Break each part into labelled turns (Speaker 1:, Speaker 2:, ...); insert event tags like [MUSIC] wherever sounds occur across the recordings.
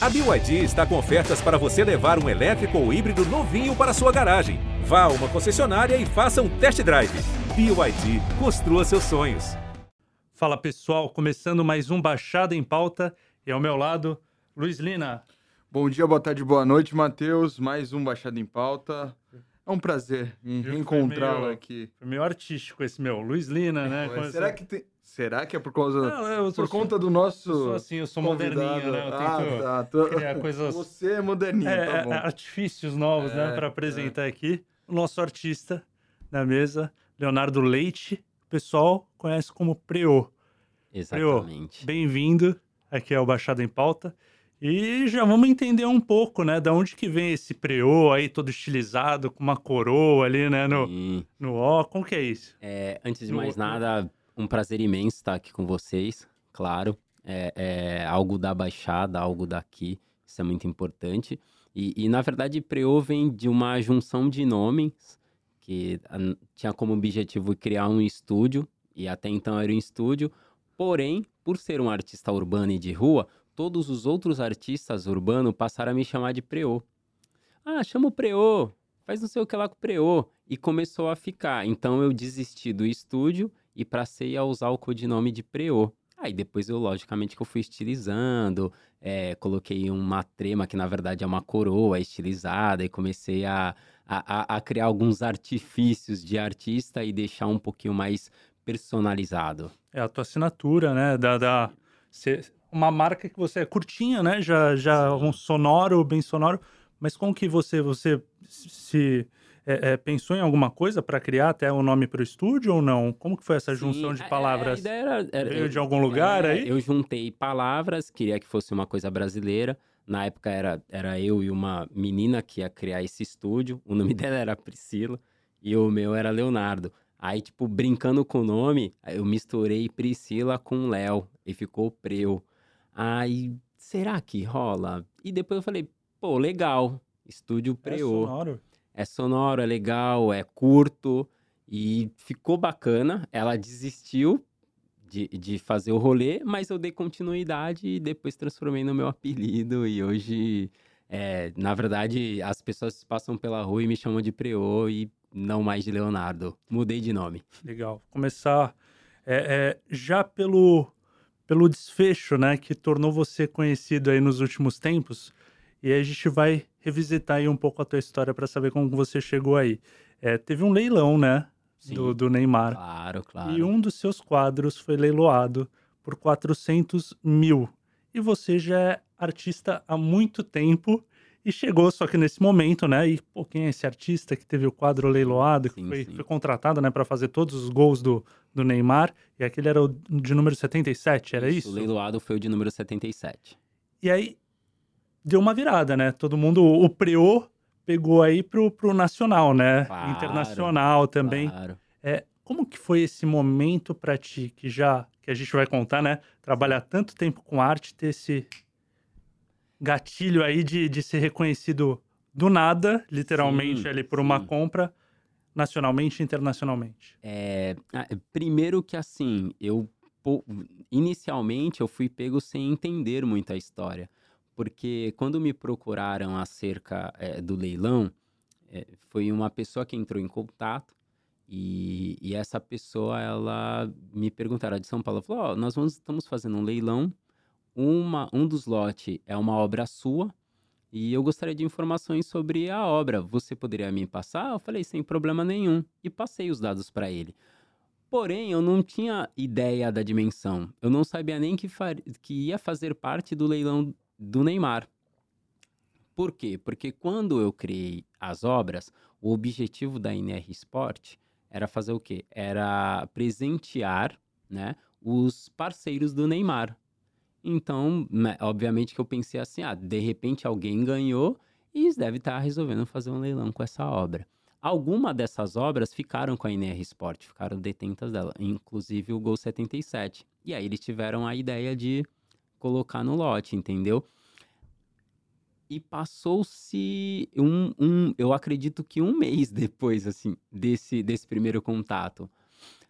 Speaker 1: A BYD está com ofertas para você levar um elétrico ou híbrido novinho para sua garagem. Vá a uma concessionária e faça um test drive. BYD, construa seus sonhos.
Speaker 2: Fala pessoal, começando mais um Baixada em Pauta e ao meu lado, Luiz Lina.
Speaker 3: Bom dia, boa tarde, boa noite, Matheus. Mais um Baixada em Pauta. É um prazer em reencontrá-lo aqui.
Speaker 2: Foi meio artístico esse meu, Luiz Lina, né?
Speaker 3: Ué, será que tem... Será que é por causa Não, por conta do nosso. Eu
Speaker 2: sou assim, eu sou convidado. moderninho, né? Eu tento ah, tá. Tô... criar coisas.
Speaker 3: Você é moderninho,
Speaker 2: é,
Speaker 3: tá bom.
Speaker 2: Artifícios novos, né, é, né? Para apresentar é. aqui. O nosso artista na mesa, Leonardo Leite. O pessoal conhece como Preô.
Speaker 4: Exatamente.
Speaker 2: Bem-vindo aqui ao Baixada em Pauta. E já vamos entender um pouco, né, da onde que vem esse preô aí todo estilizado, com uma coroa ali, né, no, no ó, como que é isso?
Speaker 4: É, antes de no mais nada, um prazer imenso estar aqui com vocês, claro. É, é, algo da Baixada, algo daqui, isso é muito importante. E, e na verdade, Preô vem de uma junção de nomes que tinha como objetivo criar um estúdio, e até então era um estúdio, porém, por ser um artista urbano e de rua, todos os outros artistas urbanos passaram a me chamar de Preô. Ah, chama o Preô, faz não sei o que lá com o Preô. E começou a ficar. Então eu desisti do estúdio e passei a usar o codinome de Preô. Aí depois eu, logicamente, que eu fui estilizando, é, coloquei uma trema que na verdade é uma coroa estilizada e comecei a, a, a, criar alguns artifícios de artista e deixar um pouquinho mais personalizado.
Speaker 2: É a tua assinatura, né? Da, da... Cê, uma marca que você é curtinha, né? Já, já um sonoro, bem sonoro. Mas como que você, você se é, é, pensou em alguma coisa para criar até o um nome para o estúdio ou não? Como que foi essa junção Sim, de palavras?
Speaker 4: A, a era, era,
Speaker 2: Veio de algum lugar
Speaker 4: é,
Speaker 2: aí?
Speaker 4: Eu juntei palavras, queria que fosse uma coisa brasileira. Na época era, era eu e uma menina que ia criar esse estúdio. O nome [LAUGHS] dela era Priscila e o meu era Leonardo. Aí, tipo, brincando com o nome, eu misturei Priscila com Léo e ficou Preu. Aí, será que rola? E depois eu falei, pô, legal, estúdio Preu.
Speaker 2: É sonoro?
Speaker 4: É sonoro, é legal, é curto e ficou bacana. Ela desistiu de, de fazer o rolê, mas eu dei continuidade e depois transformei no meu apelido. E hoje, é, na verdade, as pessoas passam pela rua e me chamam de Preô e não mais de Leonardo. Mudei de nome.
Speaker 2: Legal. Começar é, é, já pelo, pelo desfecho, né, que tornou você conhecido aí nos últimos tempos. E aí a gente vai revisitar aí um pouco a tua história para saber como você chegou aí. É, teve um leilão, né? Do, do, Neymar.
Speaker 4: Claro, claro.
Speaker 2: E um dos seus quadros foi leiloado por 400 mil. E você já é artista há muito tempo e chegou só que nesse momento, né? E pô, quem é esse artista que teve o quadro leiloado, que sim, foi, sim. foi, contratado, né, para fazer todos os gols do, do Neymar? E aquele era o de número 77, era isso? isso?
Speaker 4: O leiloado foi o de número 77.
Speaker 2: E aí deu uma virada, né? Todo mundo, o Preô pegou aí pro, pro nacional, né?
Speaker 4: Claro,
Speaker 2: Internacional também.
Speaker 4: Claro.
Speaker 2: É, como que foi esse momento para ti, que já, que a gente vai contar, né? Trabalhar tanto tempo com arte, ter esse gatilho aí de, de ser reconhecido do nada, literalmente, sim, ali por sim. uma compra, nacionalmente e internacionalmente?
Speaker 4: É, ah, primeiro que assim, eu inicialmente eu fui pego sem entender muito a história porque quando me procuraram acerca é, do leilão, é, foi uma pessoa que entrou em contato e, e essa pessoa, ela me perguntaram de São Paulo, falou, oh, nós vamos, estamos fazendo um leilão, uma, um dos lotes é uma obra sua e eu gostaria de informações sobre a obra. Você poderia me passar? Eu falei, sem problema nenhum. E passei os dados para ele. Porém, eu não tinha ideia da dimensão. Eu não sabia nem que, que ia fazer parte do leilão do Neymar. Por quê? Porque quando eu criei as obras, o objetivo da NR Sport era fazer o quê? Era presentear, né, os parceiros do Neymar. Então, né, obviamente que eu pensei assim, ah, de repente alguém ganhou e devem estar resolvendo fazer um leilão com essa obra. Alguma dessas obras ficaram com a NR Sport, ficaram detentas dela, inclusive o Gol 77. E aí eles tiveram a ideia de colocar no lote, entendeu? E passou-se um, um, eu acredito que um mês depois, assim, desse, desse primeiro contato.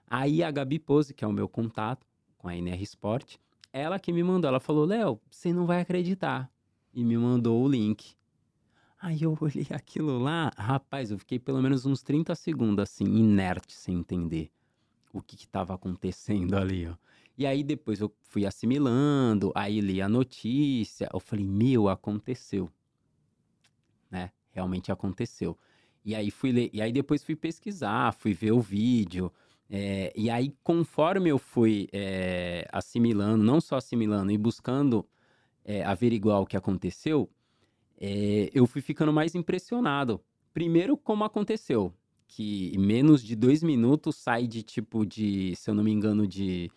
Speaker 4: Aí a Gabi Pose, que é o meu contato com a NR Sport, ela que me mandou, ela falou, Léo, você não vai acreditar. e me mandou o link. Aí eu [LAUGHS] olhei aquilo lá, rapaz, eu fiquei pelo menos uns 30 segundos assim, inerte, sem entender o que estava acontecendo ali, ó. E aí depois eu fui assimilando, aí li a notícia, eu falei, meu, aconteceu. Né? Realmente aconteceu. E aí fui ler, e aí depois fui pesquisar, fui ver o vídeo. É, e aí, conforme eu fui é, assimilando, não só assimilando, e buscando é, averiguar o que aconteceu, eu fui ficando mais impressionado. Primeiro, como aconteceu, que menos de dois minutos sai de tipo de, se eu não me engano, de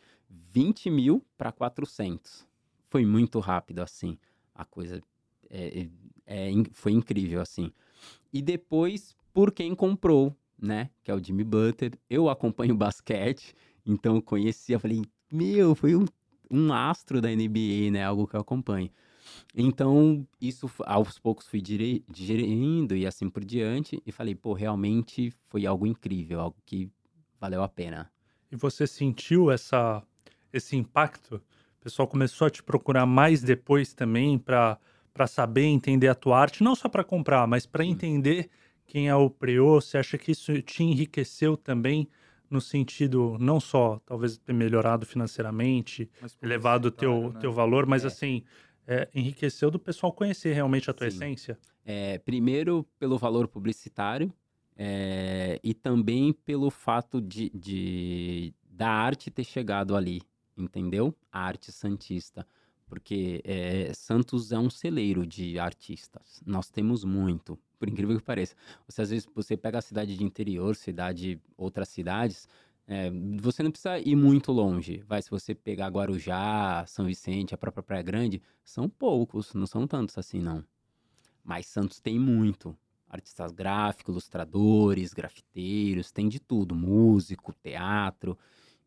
Speaker 4: 20 mil para 400. Foi muito rápido assim. A coisa é, é, é foi incrível assim. E depois, por quem comprou, né? Que é o Jimmy Butler. Eu acompanho [LAUGHS] basquete, então eu conhecia, falei, meu, foi um, um astro da NBA, né? Algo que eu acompanho. Então, isso aos poucos fui digerindo e assim por diante, e falei, pô, realmente foi algo incrível, algo que valeu a pena.
Speaker 2: E você sentiu essa, esse impacto? O pessoal começou a te procurar mais depois também para saber entender a tua arte, não só para comprar, mas para entender quem é o Preô. Você acha que isso te enriqueceu também no sentido não só talvez ter melhorado financeiramente, elevado o teu, né? teu valor, mas é. assim é, enriqueceu do pessoal conhecer realmente a tua Sim. essência?
Speaker 4: É, primeiro, pelo valor publicitário é, e também pelo fato de, de, da arte ter chegado ali, entendeu? A arte santista. Porque é, Santos é um celeiro de artistas. Nós temos muito, por incrível que pareça. Você, às vezes, você pega a cidade de interior, cidade, outras cidades, é, você não precisa ir muito longe. Vai, se você pegar Guarujá, São Vicente, a própria Praia Grande, são poucos, não são tantos assim, não. Mas Santos tem muito. Artistas gráficos, ilustradores, grafiteiros, tem de tudo. Músico, teatro.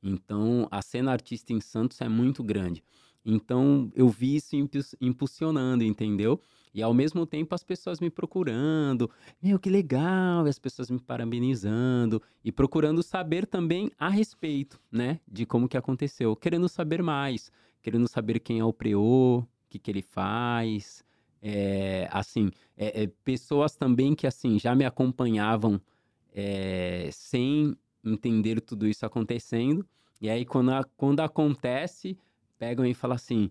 Speaker 4: Então, a cena artista em Santos é muito grande. Então, eu vi isso impulsionando, entendeu? E ao mesmo tempo as pessoas me procurando, meu, que legal, e as pessoas me parabenizando e procurando saber também a respeito, né, de como que aconteceu, querendo saber mais, querendo saber quem é o Preô, o que que ele faz, é, assim, é, é, pessoas também que, assim, já me acompanhavam é, sem entender tudo isso acontecendo, e aí quando, a, quando acontece, pegam e falam assim,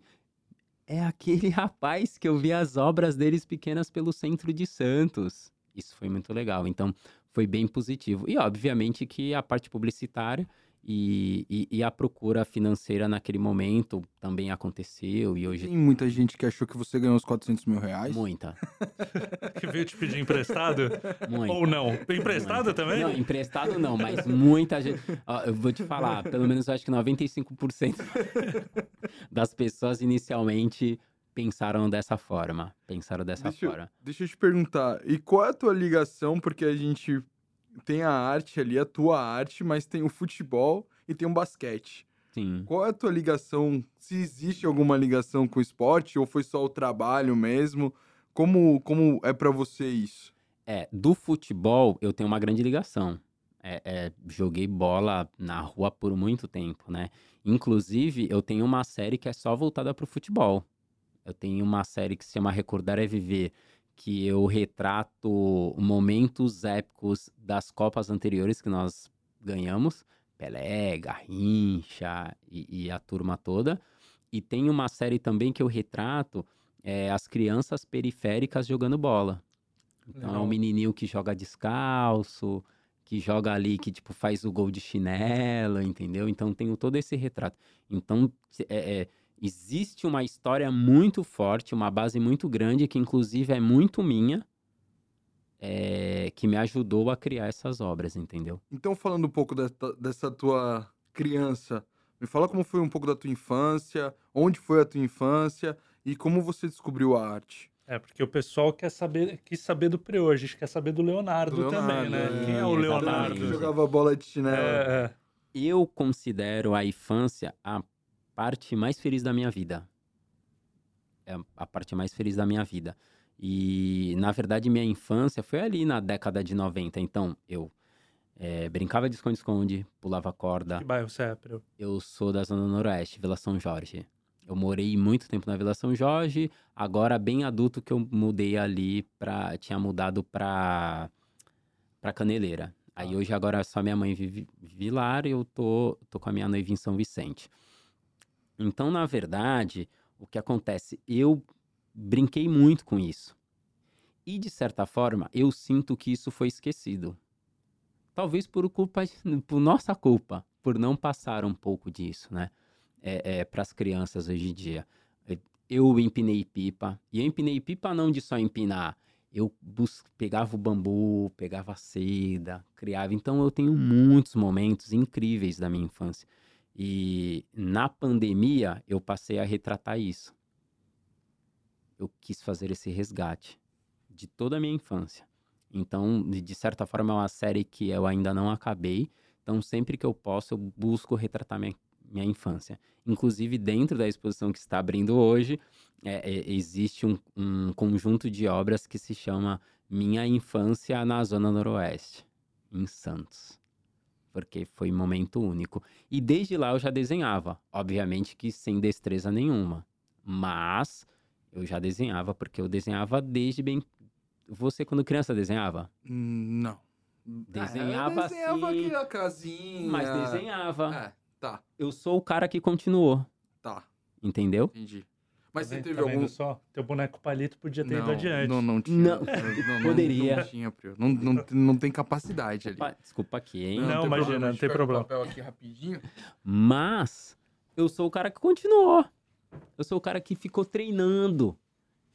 Speaker 4: é aquele [LAUGHS] rapaz que eu vi as obras deles pequenas pelo centro de Santos. Isso foi muito legal. Então, foi bem positivo. E, obviamente, que a parte publicitária e, e, e, a procura financeira naquele momento também aconteceu e hoje...
Speaker 3: Tem muita gente que achou que você ganhou os 400 mil reais?
Speaker 4: Muita. [LAUGHS]
Speaker 2: que veio te pedir emprestado? Muita. Ou não? Emprestado muita. também?
Speaker 4: Não, emprestado não, mas muita gente... Ó, eu vou te falar, pelo menos eu acho que 95% [LAUGHS] das pessoas inicialmente pensaram dessa forma. Pensaram dessa
Speaker 3: deixa
Speaker 4: forma.
Speaker 3: Eu, deixa eu te perguntar, e qual é a tua ligação? Porque a gente tem a arte ali, a tua arte, mas tem o futebol e tem o basquete.
Speaker 4: Sim.
Speaker 3: Qual é a tua ligação? Se existe alguma ligação com o esporte ou foi só o trabalho mesmo? Como, como é para você isso?
Speaker 4: É, do futebol eu tenho uma grande ligação. É, é, joguei bola na rua por muito tempo, né? Inclusive, eu tenho uma série que é só voltada para o futebol. Eu tenho uma série que se chama Recordar é Viver, que eu retrato momentos épicos das Copas anteriores que nós ganhamos, Pelé, Garrincha e, e a turma toda. E tem uma série também que eu retrato é, as crianças periféricas jogando bola. Então Legal. é um menininho que joga descalço, que joga ali, que tipo faz o gol de chinelo, entendeu? Então tenho todo esse retrato. Então é, é existe uma história muito forte, uma base muito grande, que inclusive é muito minha, é, que me ajudou a criar essas obras, entendeu?
Speaker 3: Então, falando um pouco dessa, dessa tua criança, me fala como foi um pouco da tua infância, onde foi a tua infância e como você descobriu a arte.
Speaker 2: É, porque o pessoal quer saber, quis saber do Preô, a gente quer saber do Leonardo, do Leonardo também, né? É, Quem é o Leonardo? Que
Speaker 3: jogava bola de chinelo. É,
Speaker 4: é. Eu considero a infância a parte mais feliz da minha vida. É a parte mais feliz da minha vida. E, na verdade, minha infância foi ali na década de 90. Então, eu é, brincava de esconde-esconde, pulava corda.
Speaker 2: Que bairro você é,
Speaker 4: Eu sou da Zona Noroeste, Vila São Jorge. Eu morei muito tempo na Vila São Jorge, agora bem adulto que eu mudei ali pra. Tinha mudado pra, pra Caneleira. Aí
Speaker 2: Ah.
Speaker 4: hoje agora só minha mãe vive Vilar e eu tô, tô com a minha noiva em São Vicente. Então, na verdade, o que acontece? Eu brinquei muito com isso. E, de certa forma, eu sinto que isso foi esquecido. Talvez por culpa, [LAUGHS] por nossa culpa, por não passar um pouco disso, né? É, para as crianças hoje em dia. É, Eu empinei pipa, e eu empinei pipa não de só empinar. Eu pegava o bambu, pegava a seda, criava. Então eu tenho muitos momentos incríveis da minha infância. E na pandemia eu passei a retratar isso. Eu quis fazer esse resgate de toda a minha infância. Então, de certa forma, é uma série que eu ainda não acabei. Então, sempre que eu posso, eu busco retratar minha, minha infância. Inclusive, dentro da exposição que está abrindo hoje, é, é, existe um, um conjunto de obras que se chama Minha Infância na Zona Noroeste, em Santos. Porque foi um momento único. E desde lá eu já desenhava. Obviamente que sem destreza nenhuma. Mas eu já desenhava, porque eu desenhava desde bem. Você, quando criança, desenhava?
Speaker 3: Não.
Speaker 4: Desenhava
Speaker 3: Ah, eu desenhava
Speaker 4: assim,
Speaker 3: aqui a casinha.
Speaker 4: Mas desenhava.
Speaker 3: É, tá,
Speaker 4: Eu sou o cara que continuou,
Speaker 3: tá,
Speaker 4: entendeu?
Speaker 3: entendi. Mas
Speaker 2: Tá
Speaker 3: você teve
Speaker 2: tá
Speaker 3: algum.
Speaker 2: só? Teu boneco palito podia ter ido
Speaker 3: Não,
Speaker 2: adiante.
Speaker 3: não, não tinha.
Speaker 4: Não.
Speaker 3: não, não,
Speaker 4: Poderia.
Speaker 3: Não tinha. Não, não, não tem capacidade ali.
Speaker 4: Desculpa aqui, hein?
Speaker 2: Não, imagina, não
Speaker 3: A gente
Speaker 2: tem problema.
Speaker 3: papel aqui rapidinho.
Speaker 4: Mas eu sou o cara que continuou. Eu sou o cara que ficou treinando.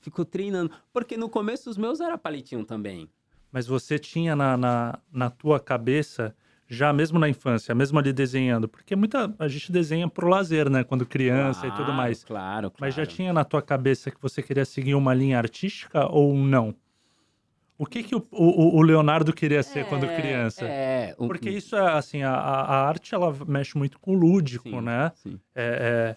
Speaker 4: Ficou treinando. Porque no começo os meus era palitinho também.
Speaker 2: Mas você tinha na, na, na tua cabeça, já mesmo na infância, mesmo ali desenhando, porque muita a gente desenha pro lazer, né? Quando criança e tudo
Speaker 4: Claro,
Speaker 2: mais.
Speaker 4: Claro, claro.
Speaker 2: Mas já tinha na tua cabeça que você queria seguir uma linha artística ou não? O que, que o, o, o Leonardo queria ser quando
Speaker 4: É,
Speaker 2: criança?
Speaker 4: É, o-
Speaker 2: Porque isso é assim, a, a arte ela mexe muito com o lúdico,
Speaker 4: sim,
Speaker 2: né?
Speaker 4: Sim.
Speaker 2: É, é,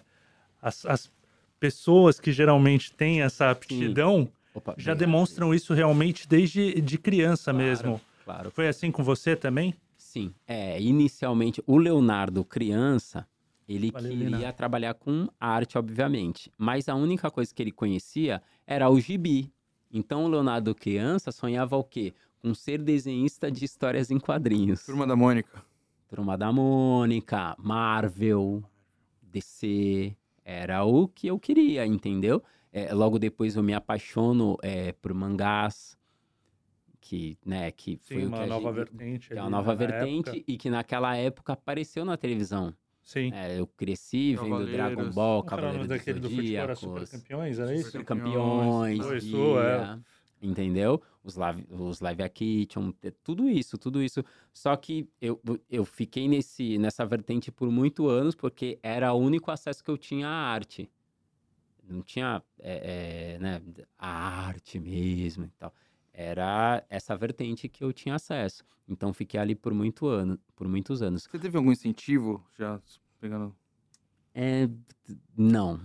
Speaker 2: as, as pessoas que geralmente têm essa aptidão
Speaker 4: Opa,
Speaker 2: já demonstram isso realmente desde de criança
Speaker 4: Claro.
Speaker 2: mesmo.
Speaker 4: Claro.
Speaker 2: Foi assim com você também?
Speaker 4: Sim. É, inicialmente, o Leonardo, criança, ele
Speaker 2: Valeu,
Speaker 4: queria
Speaker 2: Leonardo.
Speaker 4: trabalhar com arte, obviamente. Mas a única coisa que ele conhecia era o gibi. Então, o Leonardo, criança, sonhava o quê? Com ser desenhista de histórias em quadrinhos.
Speaker 3: Turma da Mônica.
Speaker 4: Turma da Mônica, Marvel, DC. Era o que eu queria, entendeu? É, logo depois eu me apaixono é, por mangás, que, né, que foi
Speaker 2: Sim,
Speaker 4: o
Speaker 2: uma
Speaker 4: que a
Speaker 2: nova
Speaker 4: gente-
Speaker 2: vertente.
Speaker 4: que é
Speaker 2: ali
Speaker 4: uma nova
Speaker 2: na
Speaker 4: vertente
Speaker 2: época.
Speaker 4: e que naquela época apareceu na televisão.
Speaker 2: Sim.
Speaker 4: É, eu cresci vendo
Speaker 3: Cavaleiros.
Speaker 4: Dragon Ball,
Speaker 2: Como era o nome
Speaker 4: Cavaleiro dos
Speaker 2: daquele do
Speaker 4: Zodíacos,
Speaker 2: Super Campeões, era isso?
Speaker 3: Super
Speaker 4: Campeões,
Speaker 2: Foi, isso, é.
Speaker 4: entendeu? Os live, os live action, é tudo isso, tudo isso. Só que eu, eu fiquei nesse, nessa vertente por muito anos porque era o único acesso que eu tinha à arte. Não tinha é, é, né, a arte mesmo e tal. Era essa vertente que eu tinha acesso. Então fiquei ali por muito ano, por muitos anos.
Speaker 3: Você teve algum incentivo já pegando.
Speaker 4: É, não.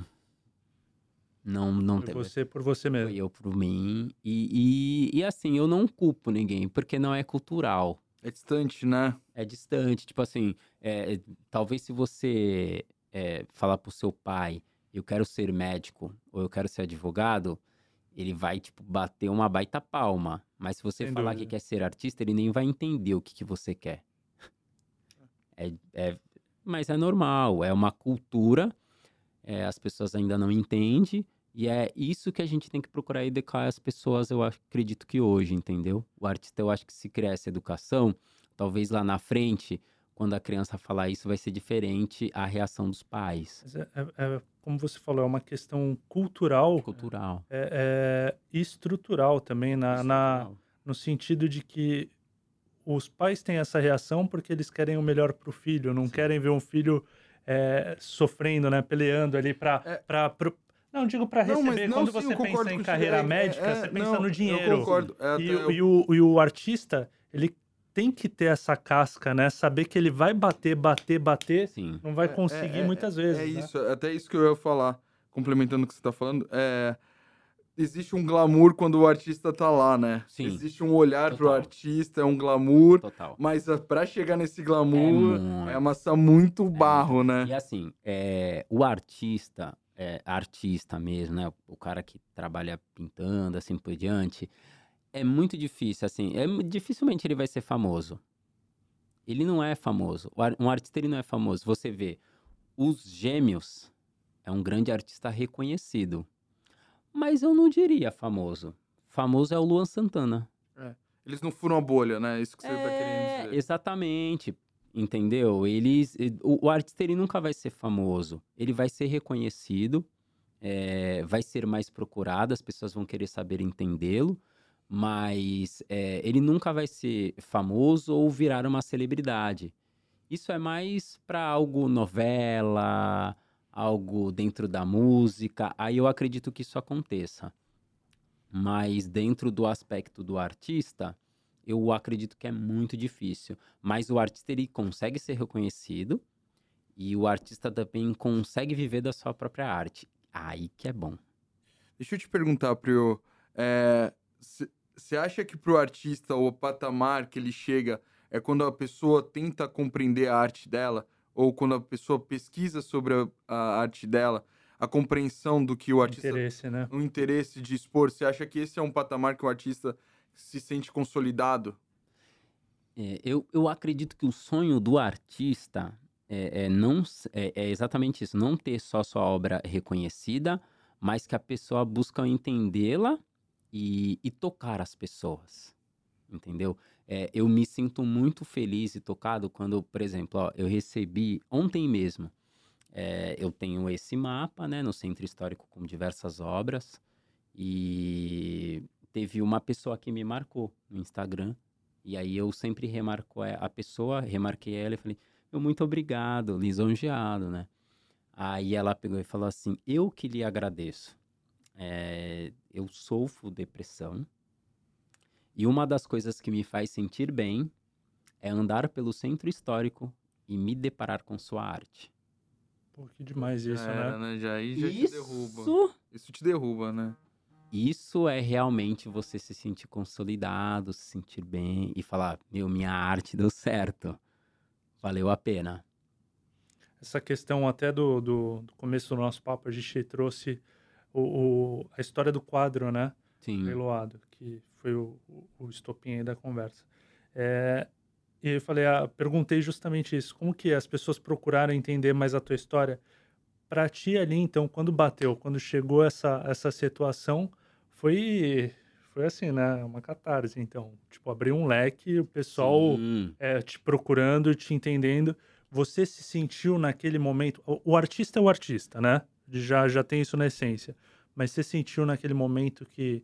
Speaker 4: Não, não teve.
Speaker 2: você por você mesmo.
Speaker 4: Foi eu por mim. E, e, e assim, eu não culpo ninguém, porque não é cultural.
Speaker 3: É distante, né?
Speaker 4: É distante. Tipo assim, é, talvez se você é, falar pro seu pai, eu quero ser médico ou eu quero ser advogado, ele vai, tipo, bater uma baita palma. Mas se você
Speaker 2: Sem
Speaker 4: falar
Speaker 2: dúvida.
Speaker 4: que quer ser artista, ele nem vai entender o que, que você quer. É, é- mas é normal, é uma cultura, é, as pessoas ainda não entendem, e é isso que a gente tem que procurar educar as pessoas, eu acredito que hoje, entendeu? O artista, eu acho que se criar essa educação, talvez lá na frente, quando a criança falar isso, vai ser diferente a reação dos pais.
Speaker 2: É- é- é, como você falou, é uma questão cultural
Speaker 4: Cultural.
Speaker 2: é, é, e estrutural também, na, na-
Speaker 4: Estrutural.
Speaker 2: no sentido de que os pais têm essa reação porque eles querem o melhor para o filho, não
Speaker 4: Sim.
Speaker 2: querem ver um filho é, sofrendo, né, peleando ali para
Speaker 3: É.
Speaker 2: para não digo para
Speaker 3: Não, mas
Speaker 2: receber.
Speaker 3: não,
Speaker 2: Quando
Speaker 3: sim,
Speaker 2: você pensa em carreira
Speaker 3: É,
Speaker 2: médica,
Speaker 3: é,
Speaker 2: você pensa
Speaker 3: não,
Speaker 2: no dinheiro.
Speaker 3: Eu concordo. É,
Speaker 2: E,
Speaker 3: até
Speaker 2: e o, e o artista, ele tem que ter essa casca, né? Saber que ele vai bater, bater, bater,
Speaker 4: Sim.
Speaker 2: não vai
Speaker 3: É,
Speaker 2: conseguir
Speaker 3: é,
Speaker 2: muitas vezes.
Speaker 3: É
Speaker 2: né?
Speaker 3: isso, é até isso que eu ia falar, complementando o que você tá falando. É, existe um glamour quando o artista tá lá, né?
Speaker 4: Sim.
Speaker 3: Existe um olhar pro
Speaker 4: Total.
Speaker 3: artista, é um glamour,
Speaker 4: Total.
Speaker 3: mas ah, pra chegar nesse glamour
Speaker 4: muito.
Speaker 3: é, amassar muito barro, né?
Speaker 4: E assim, é, o artista, é, artista mesmo, né? O cara que trabalha pintando, assim por diante, é muito difícil, assim, é, dificilmente ele vai ser famoso. Ele não é famoso. Um artista ele não é famoso. Você vê, os Gêmeos é um grande artista reconhecido. Mas eu não diria famoso. Famoso é o Luan Santana.
Speaker 3: É. Eles não furam a bolha, né? Isso que você
Speaker 4: é,
Speaker 3: tá querendo dizer.
Speaker 4: Exatamente. Entendeu? Eles, o, o, artista ele nunca vai ser famoso. Ele vai ser reconhecido, é, vai ser mais procurado, as pessoas vão querer saber entendê-lo, mas é, ele nunca vai ser famoso ou virar uma celebridade. Isso é mais para algo novela, algo dentro da música. Aí eu acredito que isso aconteça. Mas dentro do aspecto do artista, eu acredito que é muito difícil. Mas o artista ele consegue ser reconhecido e o artista também consegue viver da sua própria arte. Aí que é bom.
Speaker 3: Deixa eu te perguntar, Prio. Você acha que para o artista o patamar que ele chega é quando a pessoa tenta compreender a arte dela? Ou quando a pessoa pesquisa sobre a, a arte dela? A compreensão do que o artista.
Speaker 2: Interesse, né?
Speaker 3: O interesse de expor. Você acha que esse é um patamar que o artista se sente consolidado?
Speaker 4: É, eu, eu acredito que o sonho do artista é, é não, é, é, exatamente isso, não ter só sua obra reconhecida, mas que a pessoa busca entendê-la e, e, tocar as pessoas, entendeu? É, eu me sinto muito feliz e tocado quando, por exemplo, ó, eu recebi ontem mesmo, é, eu tenho esse mapa, né, no Centro Histórico com diversas obras, e teve uma pessoa que me marcou no Instagram. E aí eu sempre remarco a pessoa, remarquei ela e falei, meu, muito obrigado, lisonjeado, né? Aí ela pegou e falou assim, eu que lhe agradeço. É, eu sofro depressão. E uma das coisas que me faz sentir bem é andar pelo centro histórico e me deparar com sua arte.
Speaker 2: Pô, que demais isso,
Speaker 3: é,
Speaker 2: né?
Speaker 3: né? Já aí já
Speaker 4: isso...
Speaker 3: te derruba. Isso te derruba, né?
Speaker 4: Isso é realmente você se sentir consolidado, se sentir bem e falar: meu, minha arte deu certo. Valeu a pena.
Speaker 2: Essa questão até do, do, do começo do nosso papo, a gente trouxe o, o, a história do quadro, né?
Speaker 4: Sim.
Speaker 2: Leiloado, que foi o, o estopim aí da conversa. É, e eu falei, ah, perguntei justamente isso. Como que as pessoas procuraram entender mais a tua história? Para ti ali, então, quando bateu, quando chegou essa, essa situação, foi foi assim, né? Uma catarse, então. Tipo, abrir um leque, o pessoal é, te procurando, te entendendo. Você se sentiu naquele momento. O, o, artista é o artista, né? Já, já tem isso na essência. Mas você sentiu naquele momento que,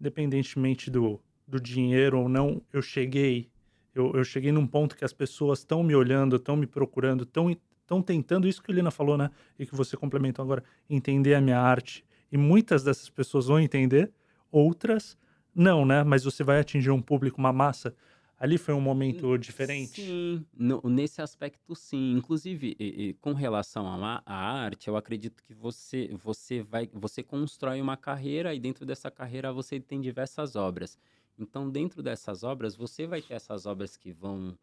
Speaker 2: independentemente do, do dinheiro ou não, eu cheguei. Eu, eu cheguei num ponto que as pessoas estão me olhando, estão me procurando, estão estão tentando isso que o Lina falou, né? E que você complementou agora, entender a minha arte. E muitas dessas pessoas vão entender, outras não, né? Mas você vai atingir um público, uma massa. Ali foi um momento diferente?
Speaker 4: Sim, no, nesse aspecto sim. Inclusive, e, e, com relação à, arte, eu acredito que você, você vai, você constrói uma carreira e dentro dessa carreira você tem diversas obras. Então, dentro dessas obras, você vai ter essas obras que vão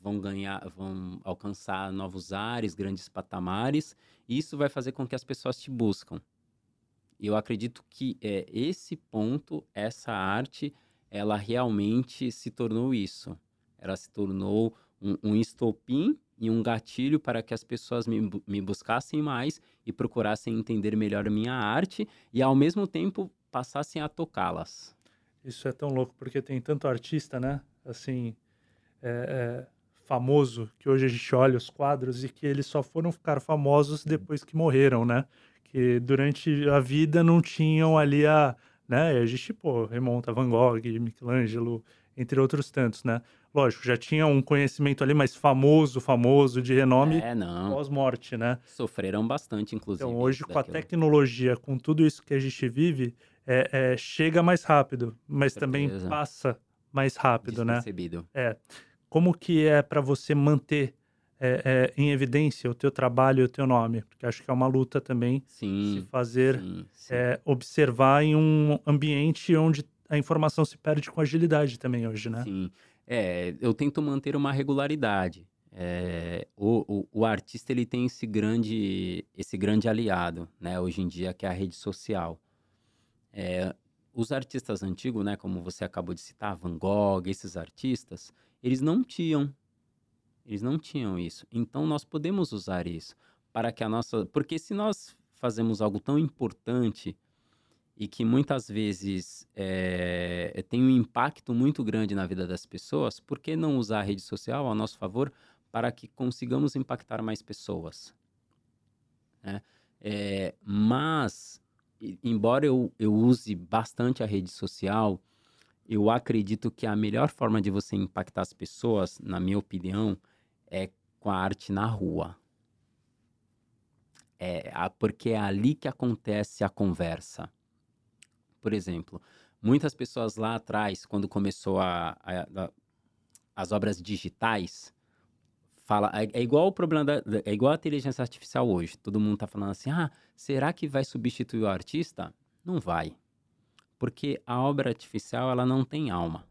Speaker 4: vão ganhar, vão alcançar novos ares, grandes patamares, e isso vai fazer com que as pessoas te buscam. Eu acredito que é, esse ponto, essa arte, ela realmente se tornou isso. Ela se tornou um, um estopim e um gatilho para que as pessoas me, me buscassem mais e procurassem entender melhor a minha arte e, ao mesmo tempo, passassem a tocá-las.
Speaker 2: Isso é tão louco, porque tem tanto artista, né? Assim, é, é famoso, que hoje a gente olha os quadros e que eles só foram ficar famosos depois que morreram, né? Que durante a vida não tinham ali a. Né? A gente, pô, remonta Van Gogh, Michelangelo, entre outros tantos, né? Lógico, já tinha um conhecimento ali mais famoso, famoso, de renome
Speaker 4: é,
Speaker 2: pós-morte, né?
Speaker 4: Sofreram bastante, inclusive.
Speaker 2: Então, hoje, com a tecnologia, com tudo isso que a gente vive, é, é chega mais rápido, mas também passa mais rápido, né? É como que é para você manter é, é, em evidência o teu trabalho e o teu nome? Porque acho que é uma luta também
Speaker 4: sim,
Speaker 2: se fazer
Speaker 4: sim, sim.
Speaker 2: É, observar em um ambiente onde a informação se perde com agilidade também hoje, né?
Speaker 4: Sim. É, eu tento manter uma regularidade. É, o, o, o, artista ele tem esse grande, esse grande aliado, né? Hoje em dia, que é a rede social. É, os artistas antigos, né? Como você acabou de citar, Van Gogh, esses artistas, eles não tinham, eles não tinham isso. Então, nós podemos usar isso para que a nossa, porque se nós fazemos algo tão importante e que muitas vezes é, tem um impacto muito grande na vida das pessoas, por que não usar a rede social a nosso favor para que consigamos impactar mais pessoas? É, mas, embora eu, eu use bastante a rede social, eu acredito que a melhor forma de você impactar as pessoas, na minha opinião, é com a arte na rua. É, porque é ali que acontece a conversa por exemplo, muitas pessoas lá atrás, quando começou a, a, a as obras digitais, fala é, é, igual o problema da, é igual a inteligência artificial hoje. Todo mundo está falando assim: "Ah, será que vai substituir o artista?" Não vai. Porque a obra artificial, ela não tem alma.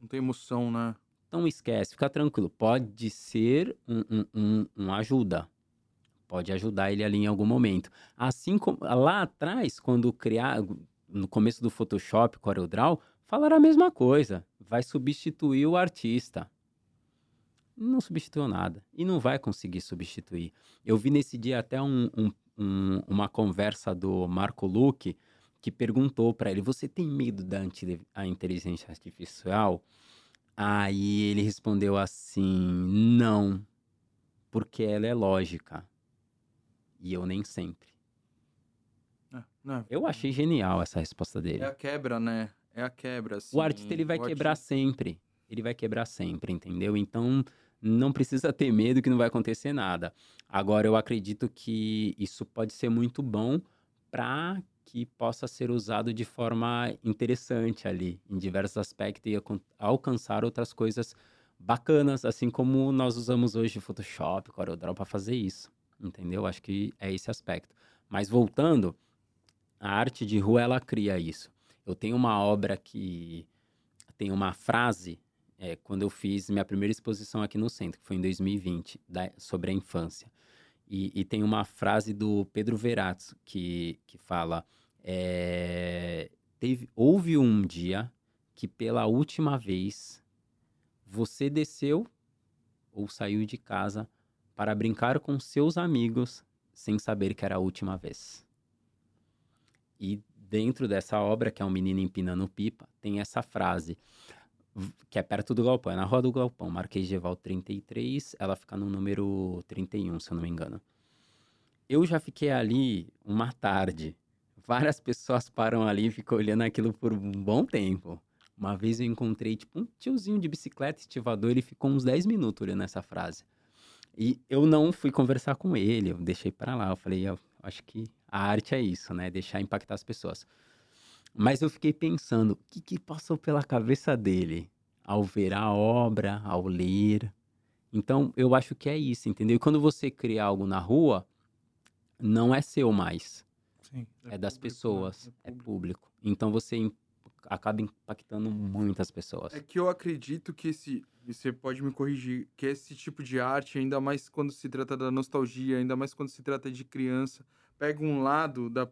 Speaker 3: Não tem emoção, né?
Speaker 4: Então esquece, fica tranquilo. Pode ser um, um, um, um ajuda, pode ajudar ele ali em algum momento. Assim como lá atrás, quando criar, no começo do Photoshop, CorelDRAW, falaram a mesma coisa. Vai substituir o artista. Não substituiu nada. E não vai conseguir substituir. Eu vi nesse dia até um, um, um, uma conversa do Marco Luque que perguntou para ele: Você tem medo da inteligência artificial? Aí ele respondeu assim: Não, porque ela é lógica. E eu nem sempre.
Speaker 3: É, não,
Speaker 4: Eu achei genial essa resposta dele.
Speaker 3: É a quebra, né? É a quebra. Assim,
Speaker 4: o artista ele vai quebrar artista... sempre. Ele vai quebrar sempre, entendeu? Então não precisa ter medo que não vai acontecer nada. Agora eu acredito que isso pode ser muito bom para que possa ser usado de forma interessante ali, em diversos aspectos e alcançar outras coisas bacanas, assim como nós usamos hoje Photoshop, CorelDRAW para fazer isso, entendeu? Acho que é esse aspecto. Mas voltando, a arte de rua, ela cria isso. Eu tenho uma obra que tem uma frase, é, quando eu fiz minha primeira exposição aqui no centro, que foi em 2020, da, sobre a infância. E, e, tem uma frase do Pedro Verazzo que, que fala: é, teve, houve um dia que pela última vez você desceu ou saiu de casa para brincar com seus amigos sem saber que era a última vez. E dentro dessa obra, que é um menino empinando pipa, tem essa frase, que é perto do galpão, é na Rua do Galpão, Marquês de Eval 33, ela fica no número 31, se eu não me engano. Eu já fiquei ali uma tarde. Várias pessoas param ali e ficam olhando aquilo por um bom tempo. Uma vez eu encontrei, tipo, um tiozinho de bicicleta estivador, ele ficou uns 10 minutos olhando essa frase. E eu não fui conversar com ele, eu deixei para lá. Eu falei, eu acho que a arte é isso, né? Deixar impactar as pessoas. Mas eu fiquei pensando, o que, que passou pela cabeça dele ao ver a obra, ao ler? Então, eu acho que é isso, entendeu? E quando você cria algo na rua, não é seu mais.
Speaker 3: Sim,
Speaker 4: é, é das público, né? pessoas, né? é, público. é, público. Então você acaba impactando muitas pessoas.
Speaker 3: É que eu acredito que esse, você pode me corrigir, que esse tipo de arte, ainda mais quando se trata da nostalgia, ainda mais quando se trata de criança, pega um lado da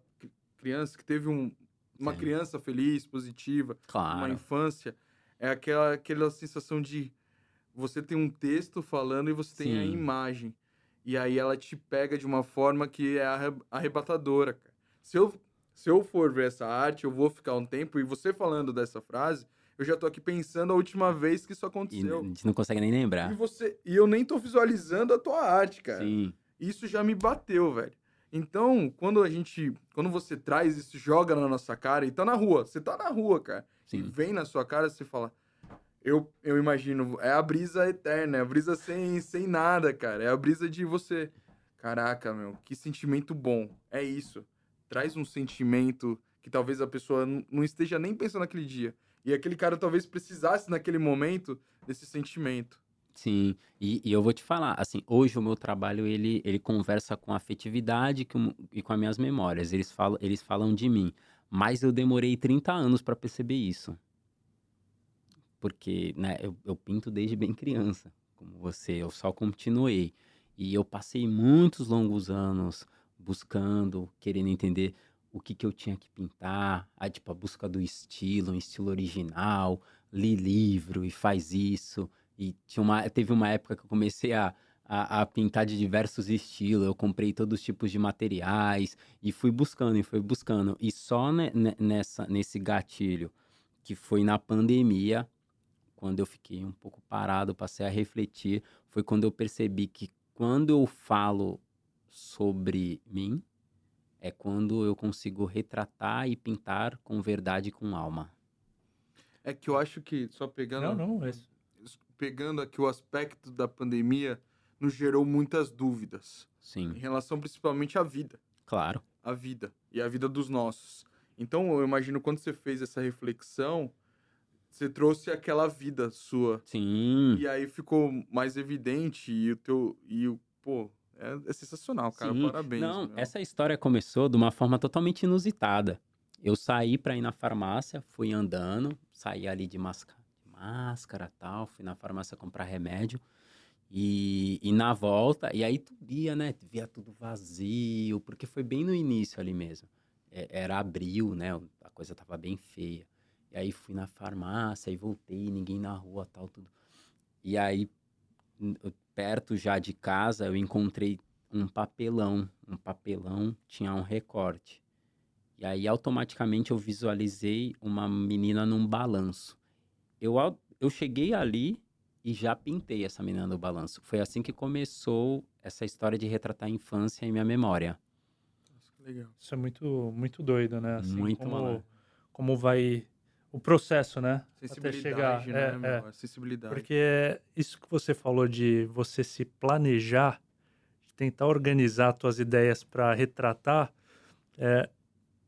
Speaker 3: criança que teve um, uma Sim. criança feliz, positiva,
Speaker 4: claro.
Speaker 3: uma infância, é aquela, aquela sensação de você tem um texto falando e você tem Sim. a imagem. E aí ela te pega de uma forma que é arrebatadora, cara. Se eu, se eu for ver essa arte, eu vou ficar um tempo e você falando dessa frase, eu já tô aqui pensando a última vez que isso aconteceu.
Speaker 4: E a gente não consegue nem lembrar.
Speaker 3: E, você, e eu nem tô visualizando a tua arte, cara.
Speaker 4: Sim.
Speaker 3: Isso já me bateu, velho. Então, quando a gente. Quando você traz isso, joga na nossa cara e tá na rua. Você tá na rua, cara. Sim. E vem na sua cara, você fala. Eu, eu imagino, é a brisa eterna, é a brisa sem, sem nada, cara. É a brisa de você. Caraca, meu, que sentimento bom. É isso. Traz um sentimento que talvez a pessoa não esteja nem pensando naquele dia. E aquele cara talvez precisasse naquele momento desse sentimento.
Speaker 4: Sim, e, e, eu vou te falar, assim, hoje o meu trabalho, ele, ele conversa com a afetividade com, e com as minhas memórias, eles falam, eles falam de mim, mas eu demorei 30 anos para perceber isso. Porque, né, eu, eu pinto desde bem criança, como você, eu só continuei. E eu passei muitos longos anos buscando, querendo entender o que, que eu tinha que pintar, a, tipo, a busca do estilo, um estilo original, li livro e faz isso. E tinha uma, teve uma época que eu comecei a, a, a, pintar de diversos estilos, eu comprei todos os tipos de materiais e fui buscando e fui buscando. E só ne, nessa, nesse gatilho, que foi na pandemia, quando eu fiquei um pouco parado, passei a refletir, foi quando eu percebi que quando eu falo sobre mim, é quando eu consigo retratar e pintar com verdade e com alma.
Speaker 3: É que eu acho que, só pegando.
Speaker 2: Não, não, é...
Speaker 3: Pegando aqui o aspecto da pandemia, nos gerou muitas dúvidas.
Speaker 4: Sim.
Speaker 3: Em relação principalmente à vida.
Speaker 4: Claro.
Speaker 3: A vida. E a vida dos nossos. Então, eu imagino quando você fez essa reflexão, você trouxe aquela vida sua.
Speaker 4: Sim.
Speaker 3: E aí ficou mais evidente e o teu. E o, pô, é, é sensacional, cara. Sim. Parabéns.
Speaker 4: Não,
Speaker 3: meu.
Speaker 4: essa história começou de uma forma totalmente inusitada. Eu saí para ir na farmácia, fui andando, saí ali de máscara, máscara tal, fui na farmácia comprar remédio. E, e na volta, e aí tu via, né? Tu via tudo vazio, porque foi bem no início ali mesmo. É, era abril, né? A coisa tava bem feia. E aí fui na farmácia e voltei, ninguém na rua, tal, tudo. E aí perto já de casa, eu encontrei um papelão. Um papelão tinha um recorte. E aí, automaticamente, eu visualizei uma menina num balanço. Eu, eu cheguei ali e já pintei essa menina no balanço. Foi assim que começou essa história de retratar a infância em minha memória.
Speaker 3: Legal.
Speaker 2: Isso é muito, muito doido, né? Assim,
Speaker 4: muito
Speaker 2: como, como vai o processo, né?
Speaker 3: Sensibilidade,
Speaker 2: Até chegar.
Speaker 3: né,
Speaker 2: é, é. Porque isso que você falou de você se planejar, de tentar organizar suas ideias para retratar, é,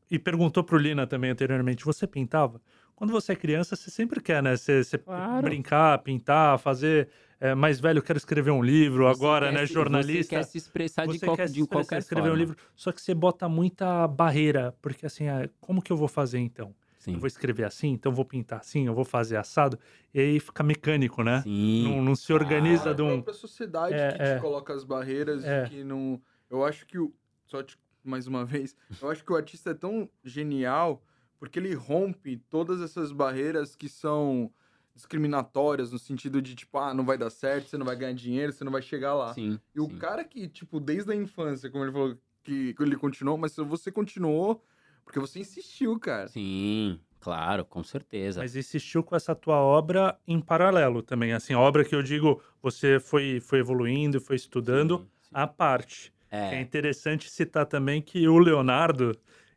Speaker 2: e perguntou para o Lina também anteriormente, você pintava? Quando você é criança, você sempre quer, né? Você, você
Speaker 4: Claro.
Speaker 2: brincar, pintar, fazer. é, mais velho, quero escrever um livro,
Speaker 4: Você
Speaker 2: agora, né?
Speaker 4: se-
Speaker 2: Jornalista.
Speaker 4: Você quer se expressar de,
Speaker 2: Você
Speaker 4: qual-
Speaker 2: quer se
Speaker 4: de
Speaker 2: expressar,
Speaker 4: qualquer
Speaker 2: escrever
Speaker 4: forma.
Speaker 2: um livro, só que você bota muita barreira, porque assim, ah, como que eu vou fazer então?
Speaker 4: Sim.
Speaker 2: Eu vou escrever assim, então eu vou pintar assim, eu vou fazer assado, e aí fica mecânico, né?
Speaker 4: Sim.
Speaker 2: Não, não se organiza
Speaker 3: a
Speaker 2: de um.
Speaker 3: própria sociedade
Speaker 2: É,
Speaker 3: que
Speaker 2: é.
Speaker 3: te coloca as barreiras
Speaker 2: É.
Speaker 3: que não. Eu acho que o. Só te- mais uma [LAUGHS] vez, eu acho que o artista é tão genial porque ele rompe todas essas barreiras que são discriminatórias no sentido de tipo, ah, não vai dar certo, você não vai ganhar dinheiro, você não vai chegar lá.
Speaker 4: Sim.
Speaker 3: E o
Speaker 4: sim.
Speaker 3: cara que, tipo, desde a infância, como ele falou, que, ele continuou, mas você continuou porque você insistiu, cara.
Speaker 4: Sim, claro, com certeza.
Speaker 2: Mas insistiu com essa tua obra em paralelo também. Assim, a obra que eu digo, você foi, foi evoluindo, foi estudando
Speaker 4: Sim, sim.
Speaker 2: a parte. É
Speaker 4: É,
Speaker 2: interessante citar também que o Leonardo,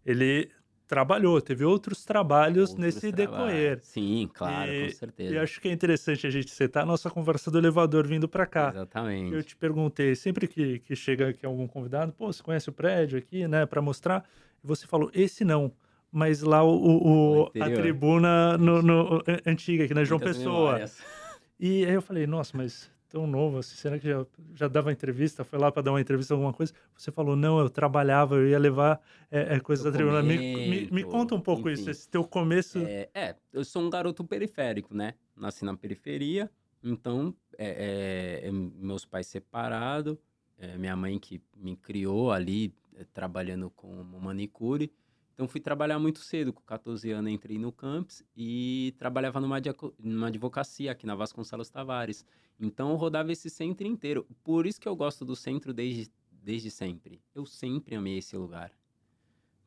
Speaker 2: ele trabalhou, teve outros trabalhos
Speaker 4: outros
Speaker 2: nesse
Speaker 4: trabalhos.
Speaker 2: decorrer.
Speaker 4: Sim, claro,
Speaker 2: E-
Speaker 4: com certeza.
Speaker 2: E acho que é interessante a gente citar a nossa conversa do elevador vindo para cá.
Speaker 4: Exatamente.
Speaker 2: Eu te perguntei, sempre que, que chega aqui algum convidado, pô, você conhece o prédio aqui, né, para mostrar? E você falou, esse não, mas lá o, o-
Speaker 4: O
Speaker 2: a tribuna no, no- [LAUGHS] an- antiga, aqui na João
Speaker 4: Muitas
Speaker 2: Pessoa.
Speaker 4: memórias.
Speaker 2: E aí eu falei, nossa, mas tão novo, assim, será que já, já dava entrevista? Foi lá para dar uma entrevista, alguma coisa? Você falou, não, eu trabalhava, eu ia levar é, é, coisa da tribuna. Me, me, me conta um pouco
Speaker 4: enfim.
Speaker 2: isso, esse teu começo.
Speaker 4: É, é, eu sou um garoto periférico, né? Nasci na periferia, então é, é, é, meus pais separados, é, minha mãe que me criou ali, trabalhando como manicure. Então fui trabalhar muito cedo, com 14 anos entrei no campus e trabalhava numa, numa advocacia aqui na Vasconcelos Tavares. Então eu rodava esse centro inteiro. Por isso que eu gosto do centro desde, desde sempre. Eu sempre amei esse lugar.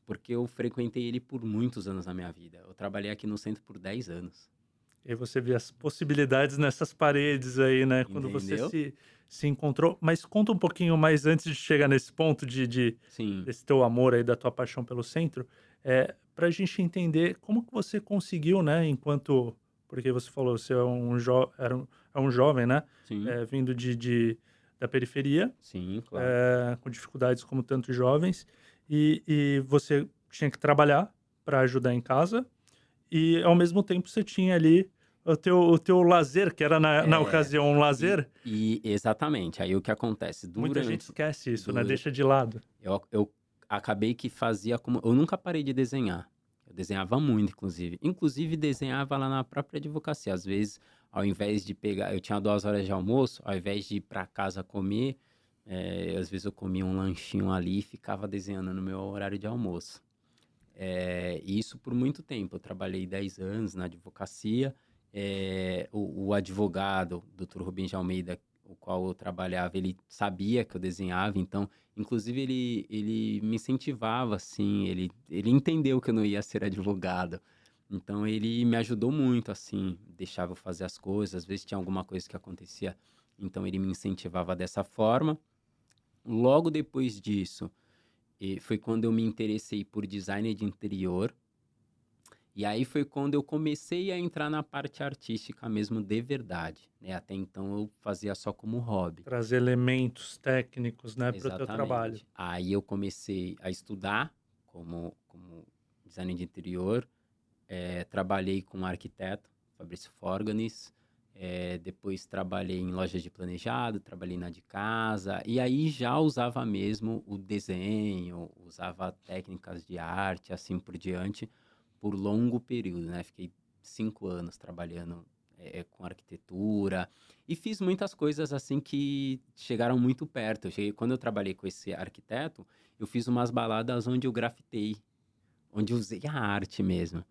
Speaker 4: Porque eu frequentei ele por muitos anos na minha vida. Eu trabalhei aqui no centro por 10 anos.
Speaker 2: E aí você vê as possibilidades nessas paredes aí, né? Quando você
Speaker 4: Entendeu?
Speaker 2: se, se encontrou. Mas conta um pouquinho mais antes de chegar nesse ponto de, de desse teu amor aí, da tua paixão pelo centro, é, para a gente entender como que você conseguiu, né? Enquanto, porque você falou, você é um, jo era um, é um jovem, né?
Speaker 4: Sim,
Speaker 2: É, vindo de, de- da periferia,
Speaker 4: sim, claro.
Speaker 2: é, com dificuldades como tantos jovens, e, e você tinha que trabalhar para ajudar em casa, e ao mesmo tempo você tinha ali o teu, o teu lazer, que era na, na
Speaker 4: É,
Speaker 2: ocasião um lazer.
Speaker 4: E exatamente, aí o que acontece? Durante,
Speaker 2: Muita gente esquece isso, né?
Speaker 4: durante-
Speaker 2: Deixa de lado.
Speaker 4: eu, eu acabei que fazia como. Eu nunca parei de desenhar. Eu desenhava muito, inclusive. Inclusive, desenhava lá na própria advocacia. Às vezes, ao invés de pegar. Eu tinha duas horas de almoço, ao invés de ir para casa comer, é, às vezes eu comia um lanchinho ali e ficava desenhando no meu horário de almoço. É, isso por muito tempo. Eu trabalhei 10 anos na advocacia. É, o, o, advogado, Dr. Rubens de Almeida, o qual eu trabalhava, ele sabia que eu desenhava, então, inclusive, ele, ele me incentivava, assim, ele, ele entendeu que eu não ia ser advogado. Então, ele me ajudou muito, assim, deixava eu fazer as coisas, às vezes tinha alguma coisa que acontecia, então ele me incentivava dessa forma. Logo depois disso, foi quando eu me interessei por design de interior, e aí foi quando eu comecei a entrar na parte artística mesmo de verdade. Né? Até então eu fazia só como hobby.
Speaker 2: Trazer elementos técnicos né, para o teu trabalho.
Speaker 4: Aí eu comecei a estudar como, como design de interior. É, trabalhei com um arquiteto, Fabrício Forganis. É, depois trabalhei em lojas de planejado, trabalhei na de casa. E aí já usava mesmo o desenho, usava técnicas de arte, assim por diante por longo período, né? Fiquei cinco anos trabalhando é, com arquitetura e fiz muitas coisas assim que chegaram muito perto. Eu cheguei, quando eu trabalhei com esse arquiteto, eu fiz umas baladas onde eu grafitei, onde eu usei a arte mesmo.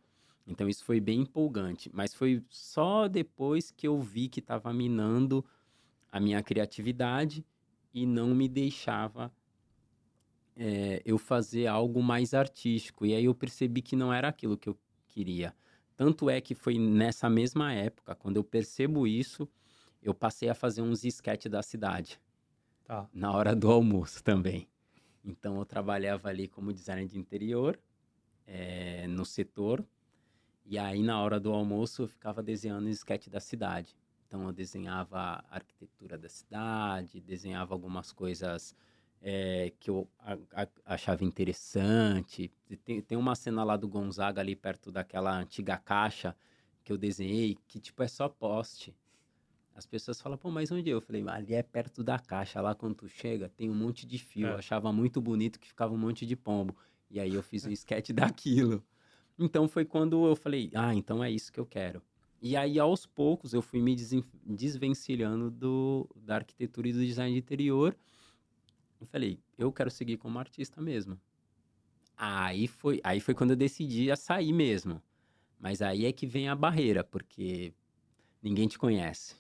Speaker 4: Então isso foi bem empolgante, mas foi só depois que eu vi que estava minando a minha criatividade e não me deixava é, eu fazer algo mais artístico. E aí eu percebi que não era aquilo que eu queria. Tanto é que foi nessa mesma época, quando eu percebo isso, eu passei a fazer uns sketches da cidade.
Speaker 2: Tá.
Speaker 4: Na hora do almoço também. Então eu trabalhava ali como designer de interior, é, no setor. E aí na hora do almoço eu ficava desenhando sketch da cidade. Então eu desenhava a arquitetura da cidade, desenhava algumas coisas é, que eu a, a, achava interessante. Tem, tem uma cena lá do Gonzaga ali perto daquela antiga caixa que eu desenhei, que tipo é só poste. As pessoas falam, pô, mas onde é? eu? falei, ali é perto da caixa, lá quando tu chega tem um monte de fio. É. Eu achava muito bonito que ficava um monte de pombo. E aí eu fiz um sketch [LAUGHS] daquilo. Então foi quando eu falei, ah, então é isso que eu quero. E aí, aos poucos, eu fui me desvencilhando do, da arquitetura e do design de interior eu falei, eu quero seguir como artista mesmo. Aí foi, aí foi quando eu decidi a sair mesmo. Mas aí é que vem a barreira, porque ninguém te conhece.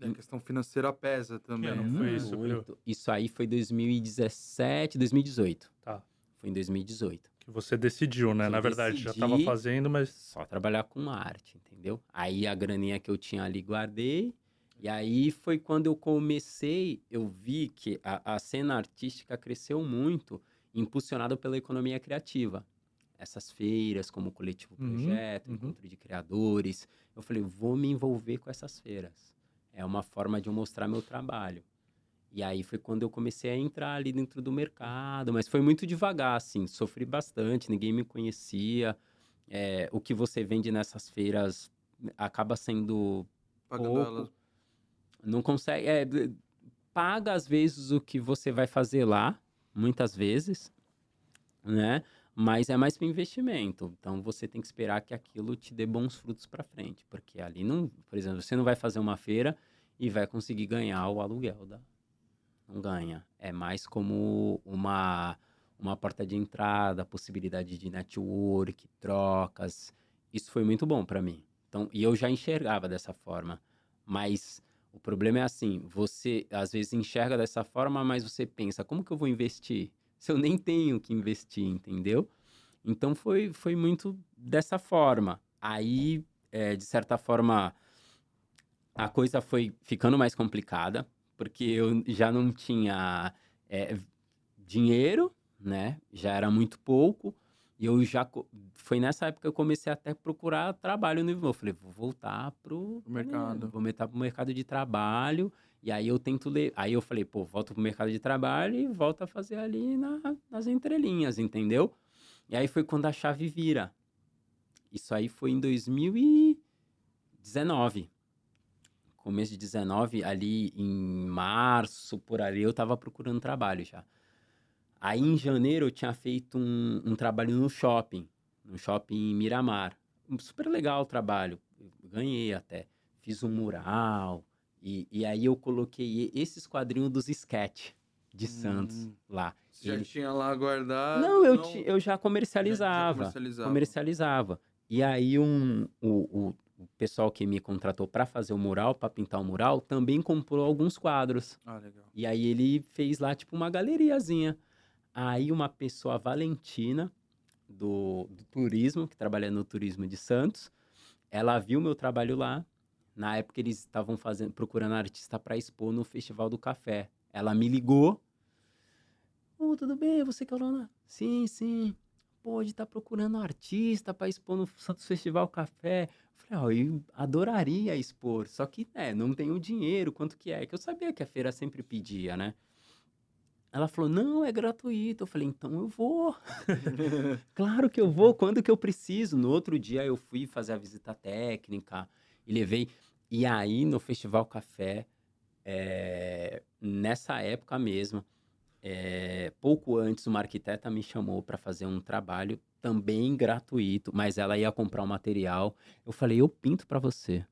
Speaker 3: a questão financeira pesa também.
Speaker 2: É, não foi isso.
Speaker 4: Isso aí foi 2017, 2018.
Speaker 2: Tá.
Speaker 4: Foi em 2018.
Speaker 2: Que você decidiu, né? Que Na verdade, já estava fazendo, mas.
Speaker 4: Só trabalhar com arte, entendeu? Aí a graninha que eu tinha ali guardei e aí foi quando eu comecei, eu vi que a, a cena artística cresceu muito, impulsionada pela economia criativa. Essas feiras, como o Coletivo uhum, Projeto, uhum. Encontro de Criadores. Eu falei, vou me envolver com essas feiras. É uma forma de eu mostrar meu trabalho. E aí foi quando eu comecei a entrar ali dentro do mercado, mas foi muito devagar, assim, sofri bastante, ninguém me conhecia. É, o que você vende nessas feiras acaba sendo Pagando pouco. Não consegue. É, paga às vezes o que você vai fazer lá, muitas vezes, né? Mas é mais para investimento. Então você tem que esperar que aquilo te dê bons frutos para frente, porque ali não, por exemplo, você não vai fazer uma feira e vai conseguir ganhar o aluguel da não ganha. É mais como uma uma porta de entrada, possibilidade de network, trocas. Isso foi muito bom para mim. Então, e eu já enxergava dessa forma, mas o problema é assim, você às vezes enxerga dessa forma, mas você pensa, como que eu vou investir? Se eu nem tenho que investir, entendeu? Então foi, foi muito dessa forma. Aí, é, de certa forma, a coisa foi ficando mais complicada, porque eu já não tinha é, dinheiro, né? Já era muito pouco. E eu já. Foi nessa época que eu comecei até a procurar trabalho no Eu falei, vou voltar pro.
Speaker 3: mercado.
Speaker 4: Vou meter pro mercado de trabalho. E aí eu tento ler. Aí eu falei, pô, volto pro mercado de trabalho e volto a fazer ali na, nas entrelinhas, entendeu? E aí foi quando a chave vira. Isso aí foi em 2019. Começo de 19, ali em março, por ali, eu tava procurando trabalho já. Aí em janeiro eu tinha feito um, um trabalho no shopping, no shopping Miramar. Super legal o trabalho, ganhei até. Fiz um mural, e, e aí eu coloquei esses quadrinhos dos sketch de Santos
Speaker 3: Hum.
Speaker 4: lá.
Speaker 3: Você já
Speaker 4: Ele-
Speaker 3: tinha lá guardado?
Speaker 4: Não, eu, ti- eu já comercializava.
Speaker 3: comercializava.
Speaker 4: comercializava. E aí um, o, o, o pessoal que me contratou para fazer o mural, para pintar o mural, também comprou alguns quadros.
Speaker 3: Ah, legal.
Speaker 4: E aí ele fez lá tipo uma galeriazinha. Aí uma pessoa, Valentina, do, do turismo, que trabalha no turismo de Santos, ela viu meu trabalho lá. Na época eles estavam fazendo, procurando artista para expor no Festival do Café. Ela me ligou. Ô, tudo bem? Você que é o? Sim, sim. Pode estar procurando artista para expor no Santos Festival Café. Eu falei, ó, eu adoraria expor, só que, né, não tenho dinheiro, quanto que é? Que eu sabia que a feira sempre pedia, né? Ela falou, não, é gratuito. Eu falei, então eu vou. [LAUGHS] claro que eu vou, quando que eu preciso? No outro dia eu fui fazer a visita técnica e levei. E aí, no Festival Café, é, nessa época mesmo, é, pouco antes, uma arquiteta me chamou para fazer um trabalho também gratuito, mas ela ia comprar o material. Eu falei, eu pinto para você.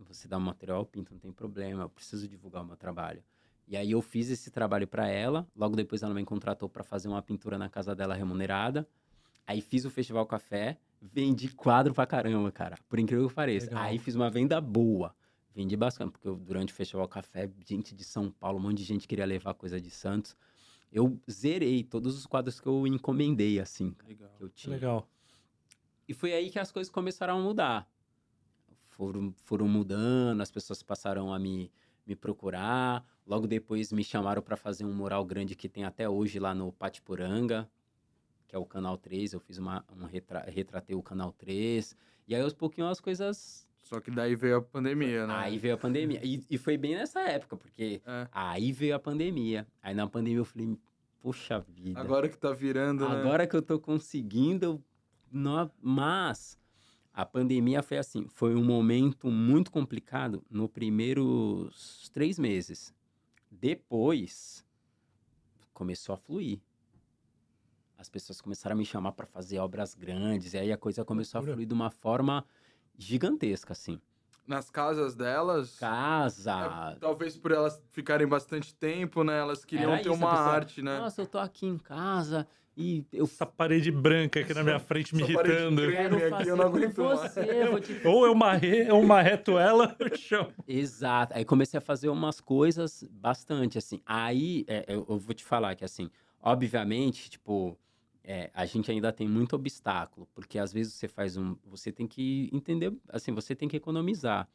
Speaker 4: Você dá o material, eu pinto, não tem problema. Eu preciso divulgar o meu trabalho. E aí eu fiz esse trabalho para ela. Logo depois ela me contratou para fazer uma pintura na casa dela remunerada. Aí fiz o Festival Café, vendi quadro pra caramba, cara. Por incrível que pareça.
Speaker 2: Legal.
Speaker 4: Aí fiz uma venda boa. Vendi bastante, porque eu, durante o Festival Café, gente de São Paulo, um monte de gente queria levar coisa de Santos. Eu zerei todos os quadros que eu encomendei, assim,
Speaker 3: Legal.
Speaker 4: que eu tinha.
Speaker 2: Legal.
Speaker 4: E foi aí que as coisas começaram a mudar. Foram, foram mudando, as pessoas passaram a me, me procurar. Logo depois me chamaram para fazer um mural grande que tem até hoje lá no Patipuranga, que é o Canal 3. Eu fiz uma, um retra, retratei o Canal 3. E aí, aos pouquinhos, as coisas...
Speaker 3: Só que daí veio a pandemia, né?
Speaker 4: Aí veio a pandemia. E, e foi bem nessa época, porque
Speaker 3: É.
Speaker 4: aí veio a pandemia. Aí na pandemia eu falei, poxa vida.
Speaker 3: Agora que tá virando, né?
Speaker 4: Agora que eu tô conseguindo, nó- mas a pandemia foi assim, foi um momento muito complicado no primeiros três meses. Depois começou a fluir. As pessoas começaram a me chamar para fazer obras grandes, e aí a coisa começou a fluir de uma forma gigantesca, assim.
Speaker 3: Nas casas delas.
Speaker 4: Casa,
Speaker 3: é, talvez por elas ficarem bastante tempo, né? Elas queriam
Speaker 4: Era
Speaker 3: ter
Speaker 4: isso,
Speaker 3: uma
Speaker 4: pessoa,
Speaker 3: arte, né?
Speaker 4: Nossa, eu tô aqui em casa e eu
Speaker 2: Essa parede branca aqui na minha frente me irritando.
Speaker 4: quero fazer
Speaker 3: eu não aguento
Speaker 4: você, te
Speaker 2: Ou eu marre, eu marreto ela, eu [LAUGHS] chamo.
Speaker 4: Exato. Aí comecei a fazer umas coisas bastante, assim. Aí, é, eu, eu vou te falar que, assim, obviamente, tipo, é, a gente ainda tem muito obstáculo, porque às vezes você faz um. Você tem que entender, assim, você tem que economizar.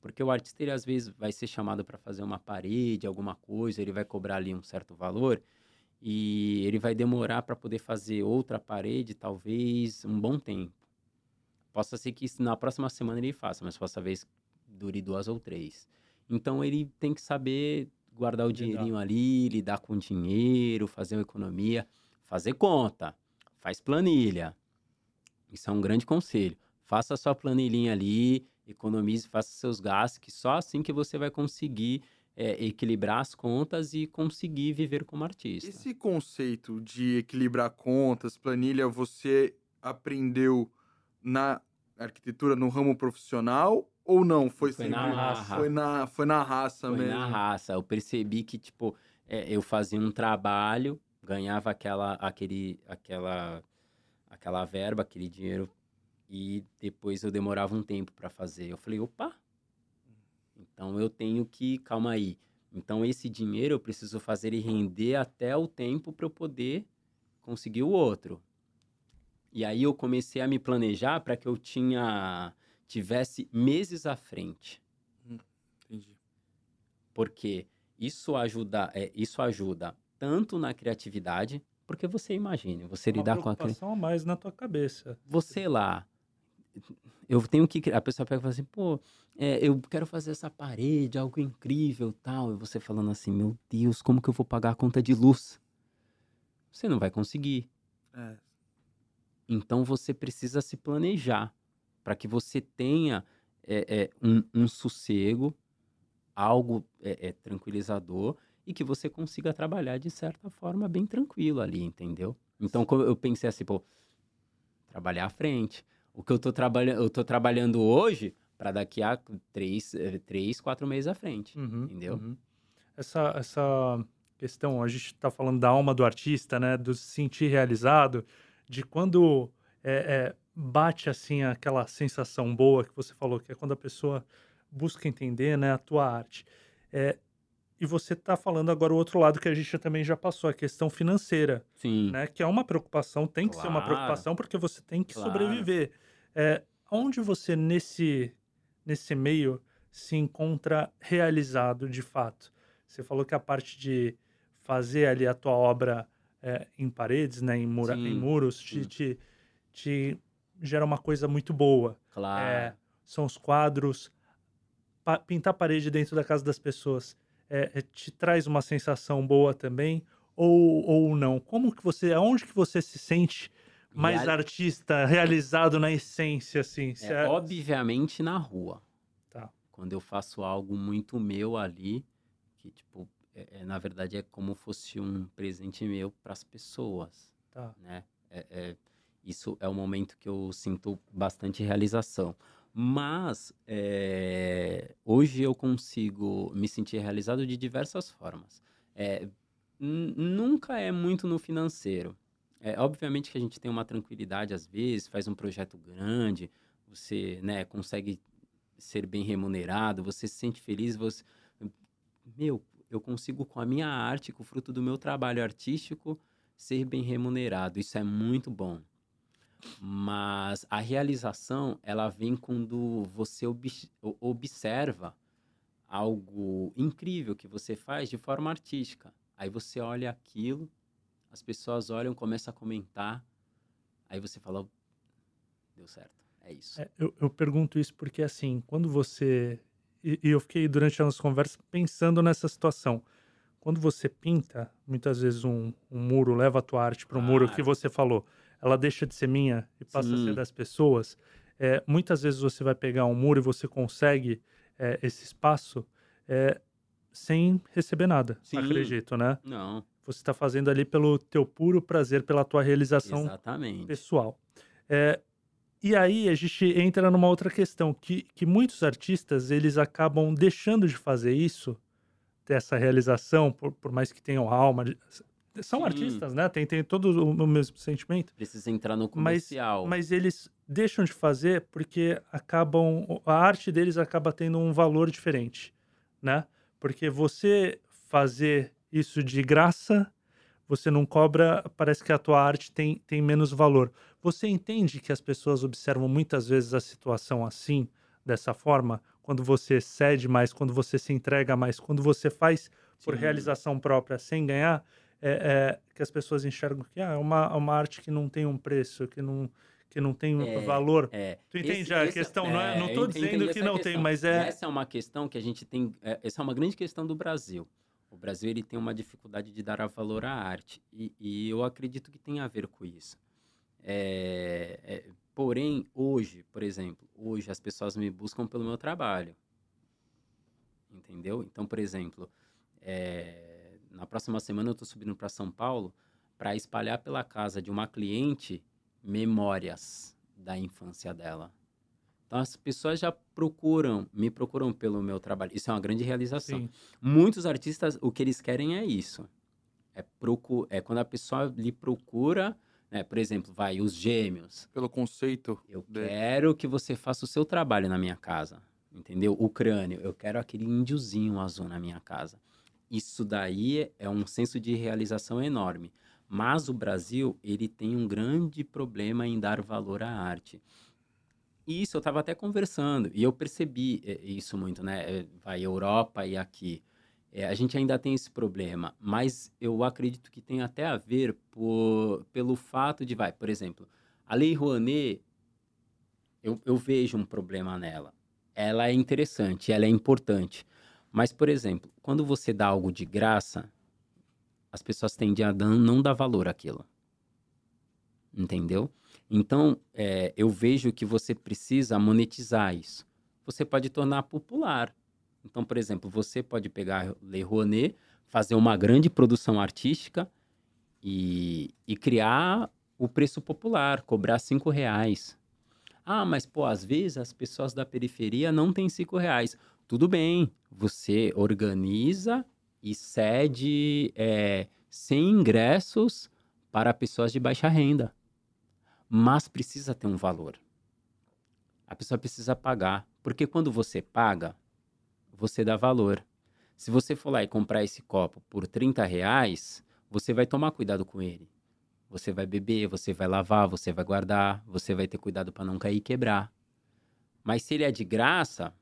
Speaker 4: Porque o artista, ele às vezes vai ser chamado para fazer uma parede, alguma coisa, ele vai cobrar ali um certo valor e ele vai demorar para poder fazer outra parede, talvez um bom tempo. Possa ser que na próxima semana ele faça, mas possa vez dure duas ou três. Então ele tem que saber guardar o dinheirinho ali, lidar com o dinheiro, fazer uma economia, fazer conta, faz planilha. Isso é um grande conselho. Faça a sua planilhinha ali, economize, faça seus gastos, que só assim que você vai conseguir é, equilibrar as contas e conseguir viver como artista.
Speaker 3: Esse conceito de equilibrar contas, planilha, você aprendeu na arquitetura, no ramo profissional ou não? Foi,
Speaker 4: Foi na raça.
Speaker 3: Foi na, foi na raça
Speaker 4: Foi
Speaker 3: mesmo.
Speaker 4: na raça. Eu percebi que, tipo, é, eu fazia um trabalho, ganhava aquela, aquele, aquela, aquela verba, aquele dinheiro, e depois eu demorava um tempo para fazer. Eu falei, opa, então eu tenho que, calma aí. Então esse dinheiro eu preciso fazer ele render até o tempo para eu poder conseguir o outro. E aí eu comecei a me planejar para que eu tinha tivesse meses à frente
Speaker 3: Entendi.
Speaker 4: porque isso ajuda, é, isso ajuda tanto na criatividade, porque você imagine, você lidar com a cri-
Speaker 2: preocupação a mais na tua cabeça.
Speaker 4: você lá, eu tenho que a pessoa pega e fala assim, pô, é, eu quero fazer essa parede, algo incrível, tal, e você falando assim, meu Deus, como que eu vou pagar a conta de luz? Você não vai conseguir.
Speaker 3: É,
Speaker 4: Então você precisa se planejar para que você tenha é, é, um, um sossego, algo é, é, tranquilizador e que você consiga trabalhar de certa forma bem tranquilo ali, entendeu? Então eu pensei assim, pô, trabalhar à frente. O que eu tô, trabalha eu tô trabalhando hoje para daqui a três, eh, três, quatro meses à frente,
Speaker 2: Uhum,
Speaker 4: entendeu?
Speaker 2: uhum. Essa, essa questão, a gente está falando da alma do artista, né? Do se sentir realizado, de quando é, é, bate assim aquela sensação boa que você falou, que é quando a pessoa busca entender né, a tua arte. É, e você está falando agora o outro lado que a gente também já passou, a questão financeira,
Speaker 4: Sim.
Speaker 2: né? Que é uma preocupação, tem que ser uma
Speaker 4: Claro.
Speaker 2: preocupação porque você tem que
Speaker 4: Claro.
Speaker 2: sobreviver. É, onde você nesse nesse meio se encontra realizado de fato? Você falou que a parte de fazer ali a tua obra é, em paredes, né, em, mura, em muros, te, te, te gera uma coisa muito boa.
Speaker 4: Claro.
Speaker 2: É, são os quadros, pa- pintar parede dentro da casa das pessoas é, é, te traz uma sensação boa também ou, ou não? Como que você, aonde que você se sente mais
Speaker 4: Real-
Speaker 2: artista, realizado na essência, assim? Se
Speaker 4: É, obviamente na rua.
Speaker 2: Tá.
Speaker 4: Quando eu faço algo muito meu ali, que tipo, é- é, na verdade é como fosse um presente meu para as pessoas,
Speaker 2: Tá.
Speaker 4: né? É- é- isso é o momento que eu sinto bastante realização. Mas é, hoje eu consigo me sentir realizado de diversas formas. É, nunca é muito no financeiro. É, obviamente que a gente tem uma tranquilidade às vezes, faz um projeto grande, você né, consegue ser bem remunerado, você se sente feliz, você... Meu, eu consigo com a minha arte, com o fruto do meu trabalho artístico, ser bem remunerado. Isso é muito bom. Mas a realização, ela vem quando você obs- o- observa algo incrível que você faz de forma artística. Aí você olha aquilo, as pessoas olham, começam a comentar, aí você fala, deu certo, é isso.
Speaker 2: É, eu, eu pergunto isso porque, assim, quando você. E, e eu fiquei durante a nossa conversa pensando nessa situação. Quando você pinta, muitas vezes um, um muro leva a tua arte para o muro que
Speaker 4: Claro.
Speaker 2: você falou, ela deixa de ser minha e passa a ser
Speaker 4: Sim.
Speaker 2: das pessoas. É, muitas vezes você vai pegar um muro e você consegue é, esse espaço é, sem receber nada,
Speaker 4: Sim.
Speaker 2: acredito, né?
Speaker 4: Não,
Speaker 2: Você está fazendo ali pelo teu puro prazer, pela tua realização
Speaker 4: exatamente.
Speaker 2: pessoal. É, e aí a gente entra numa outra questão, que, que muitos artistas, eles acabam deixando de fazer isso, ter essa realização, por, por mais que tenham alma. São
Speaker 4: Sim.
Speaker 2: artistas, né? Tem, tem todo o, mesmo sentimento.
Speaker 4: Precisa entrar no
Speaker 2: Mas,
Speaker 4: comercial.
Speaker 2: mas eles deixam de fazer porque acabam... A arte deles acaba tendo um valor diferente, né? Porque você fazer isso de graça, você não cobra, parece que a tua arte tem, tem menos valor. Você entende que as pessoas observam muitas vezes a situação assim, dessa forma? Quando você cede mais, quando você se entrega mais, quando você faz por
Speaker 4: Sim.
Speaker 2: realização própria sem ganhar, é, é que as pessoas enxergam que ah, é uma, uma arte que não tem um preço, que não, que não tem
Speaker 4: É,
Speaker 2: valor.
Speaker 4: É,
Speaker 2: Tu entende
Speaker 4: esse-
Speaker 2: a
Speaker 4: esse-
Speaker 2: questão, não é? Não tô
Speaker 4: ent-
Speaker 2: dizendo que não tem,
Speaker 4: questão.
Speaker 2: mas é-
Speaker 4: Essa é uma questão que a gente tem. é, essa é uma grande questão do Brasil. O Brasil ele tem uma dificuldade de dar a valor à arte. E, e eu acredito que tem a ver com isso. É, é, porém, hoje, por exemplo, hoje as pessoas me buscam pelo meu trabalho. Entendeu? Então, por exemplo, é, na próxima semana eu estou subindo para São Paulo para espalhar pela casa de uma cliente memórias da infância dela. Então as pessoas já procuram, me procuram pelo meu trabalho. Isso é uma grande realização.
Speaker 2: Sim.
Speaker 4: Muitos artistas, o que eles querem é isso. É, procu é quando a pessoa lhe procura, né? Por exemplo, vai, os gêmeos.
Speaker 3: Pelo conceito.
Speaker 4: Eu
Speaker 3: dele.
Speaker 4: quero que você faça o seu trabalho na minha casa. Entendeu? O crânio. Eu quero aquele índiozinho azul na minha casa. Isso daí é um senso de realização enorme. Mas o Brasil, ele tem um grande problema em dar valor à arte. E Isso eu estava até conversando e eu percebi eh, isso muito, né? Eh, Vai Europa e aqui. Eh, a gente ainda tem esse problema, mas eu acredito que tem até a ver por, pelo fato de, vai, por exemplo, a Lei Rouanet, eu, eu vejo um problema nela. Ela é interessante, ela é importante. Mas, por exemplo, quando você dá algo de graça, as pessoas tendem a não dar valor àquilo. Entendeu? Então, é, eu vejo que você precisa monetizar isso. Você pode tornar popular. Então, por exemplo, você pode pegar Lei Rouanet, fazer uma grande produção artística e, e criar o preço popular, cobrar cinco reais. Ah, mas pô, às vezes as pessoas da periferia não têm cinco reais. Tudo bem, você organiza e cede é, 100 ingressos para pessoas de baixa renda. Mas precisa ter um valor. A pessoa precisa pagar. Porque quando você paga, você dá valor. Se você for lá e comprar esse copo por 30 reais, você vai tomar cuidado com ele. Você vai beber, você vai lavar, você vai guardar, você vai ter cuidado para não cair e quebrar. Mas se ele é de graça,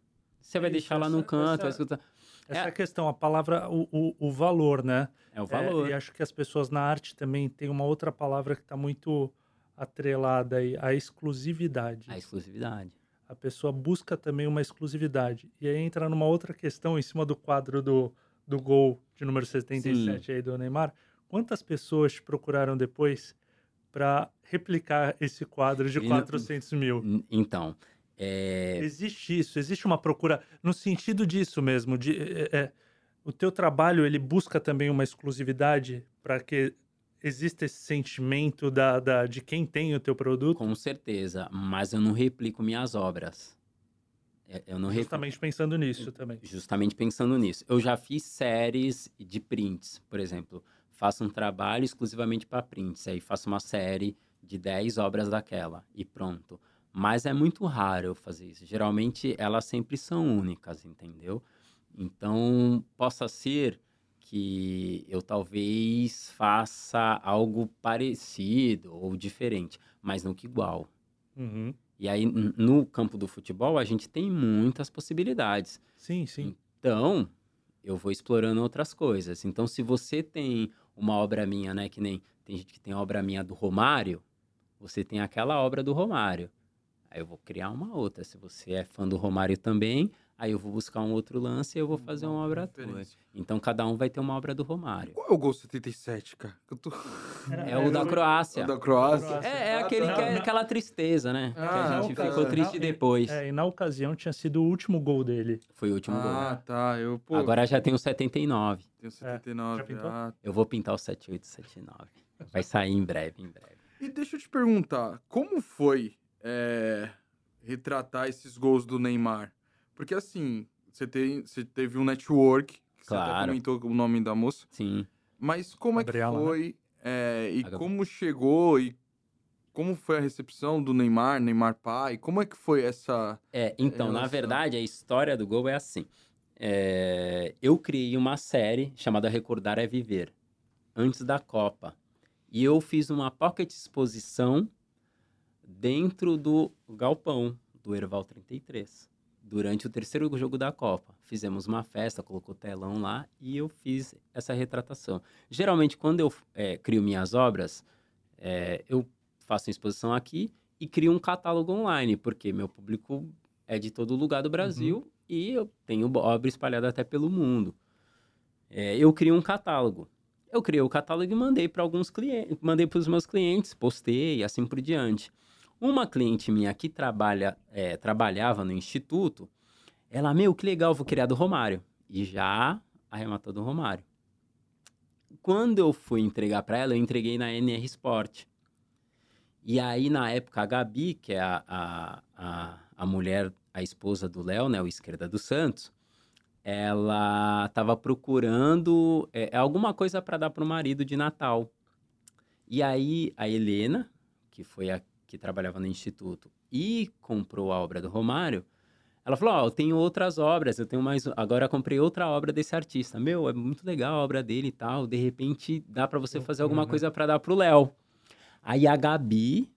Speaker 4: você vai
Speaker 2: Isso,
Speaker 4: deixar lá no canto.
Speaker 2: essa-
Speaker 4: escutar.
Speaker 2: Essa é
Speaker 4: É.
Speaker 2: a questão, a palavra, o, o, o valor, né?
Speaker 4: É o valor.
Speaker 2: e acho que as pessoas na arte também tem uma outra palavra que está muito atrelada aí, a exclusividade.
Speaker 4: A exclusividade.
Speaker 2: A pessoa busca também uma exclusividade. E aí entra numa outra questão em cima do quadro do, do gol de número 77 aí do Neymar. Quantas pessoas te procuraram depois para replicar esse quadro de
Speaker 4: E não-
Speaker 2: 400 mil?
Speaker 4: Então, é,
Speaker 2: Existe isso, existe uma procura no sentido disso mesmo. De, é, é, o teu trabalho ele busca também uma exclusividade para que exista esse sentimento da, da- de quem tem o teu produto.
Speaker 4: com certeza, mas eu não replico minhas obras. É, Eu não replico.
Speaker 2: Justamente pensando nisso também.
Speaker 4: Justamente pensando nisso. Eu já fiz séries de prints, por exemplo. Faço um trabalho exclusivamente para prints. Aí faço uma série de 10 obras daquela e pronto. Mas é muito raro eu fazer isso. Geralmente elas sempre são únicas, entendeu? Então, possa ser que eu talvez faça algo parecido ou diferente, mas nunca igual.
Speaker 2: Uhum.
Speaker 4: E aí, no campo do futebol, a gente tem muitas possibilidades.
Speaker 2: Sim, sim.
Speaker 4: Então, eu vou explorando outras coisas. Então, se você tem uma obra minha, né? Que nem tem gente que tem obra minha do Romário, você tem aquela obra do Romário. Aí eu vou criar uma outra. Se você é fã do Romário também, aí eu vou buscar um outro lance e eu vou fazer uma obra tua. Então, cada um vai ter uma obra do Romário.
Speaker 3: Qual é o gol 77, cara? Eu tô... [LAUGHS]
Speaker 4: É o da Croácia.
Speaker 3: O da Croácia?
Speaker 4: É, é
Speaker 3: Ah,
Speaker 4: aquele
Speaker 3: tá.
Speaker 4: que é aquela tristeza, né? que
Speaker 3: Ah,
Speaker 4: a gente
Speaker 3: tá.
Speaker 4: ficou triste depois.
Speaker 2: É, e na ocasião tinha sido o último gol dele.
Speaker 4: Foi o último gol.
Speaker 3: Ah, tá. Eu, pô,
Speaker 4: Agora já tem o 79.
Speaker 3: tenho 79.
Speaker 2: já pintou?
Speaker 3: ah,
Speaker 4: Eu vou pintar o 7879. Vai sair em breve, em breve.
Speaker 3: E deixa eu te perguntar, como foi é, retratar esses gols do Neymar? Porque assim, você, tem, você teve um network, que você até
Speaker 4: Claro.
Speaker 3: comentou o nome da moça,
Speaker 4: Sim.
Speaker 3: mas como
Speaker 2: Gabriela,
Speaker 3: é
Speaker 2: né?
Speaker 3: que foi é, e como chegou e como foi a recepção do Neymar, Neymar pai? Como é que foi essa...
Speaker 4: É, então, na
Speaker 3: relação.
Speaker 4: verdade, a história do gol é assim. É, eu criei uma série chamada Recordar é Viver, antes da Copa. E eu fiz uma pocket exposição dentro do galpão do Erval 33, durante o terceiro jogo da Copa. Fizemos uma festa, colocou telão lá e eu fiz essa retratação. Geralmente, quando eu é, crio minhas obras, é, eu faço a exposição aqui e crio um catálogo online, porque meu público é de todo lugar do Brasil e eu tenho obra espalhada até pelo mundo. É, eu crio um catálogo. Eu criei o catálogo e mandei para alguns clientes, mandei para os meus clientes, postei e assim por diante. Uma cliente minha que trabalha, é, trabalhava no instituto, ela, meu, que legal, vou criar do Romário. E já arrematou do Romário. Quando eu fui entregar para ela, eu entreguei na NR Sport. E aí, na época, a Gabi, que é a, a, a, a mulher, a esposa do Léo, né, o esquerda do Santos, ela estava procurando é, alguma coisa para dar para o marido de Natal. E aí, a Helena, que foi a que trabalhava no instituto e comprou a obra do Romário, ela falou: Ó, eu tenho outras obras, eu tenho mais. Agora eu comprei outra obra desse artista. Meu, é muito legal a obra dele e tal. De repente dá para você fazer alguma
Speaker 2: Uhum.
Speaker 4: coisa para dar pro Léo. Aí a Gabi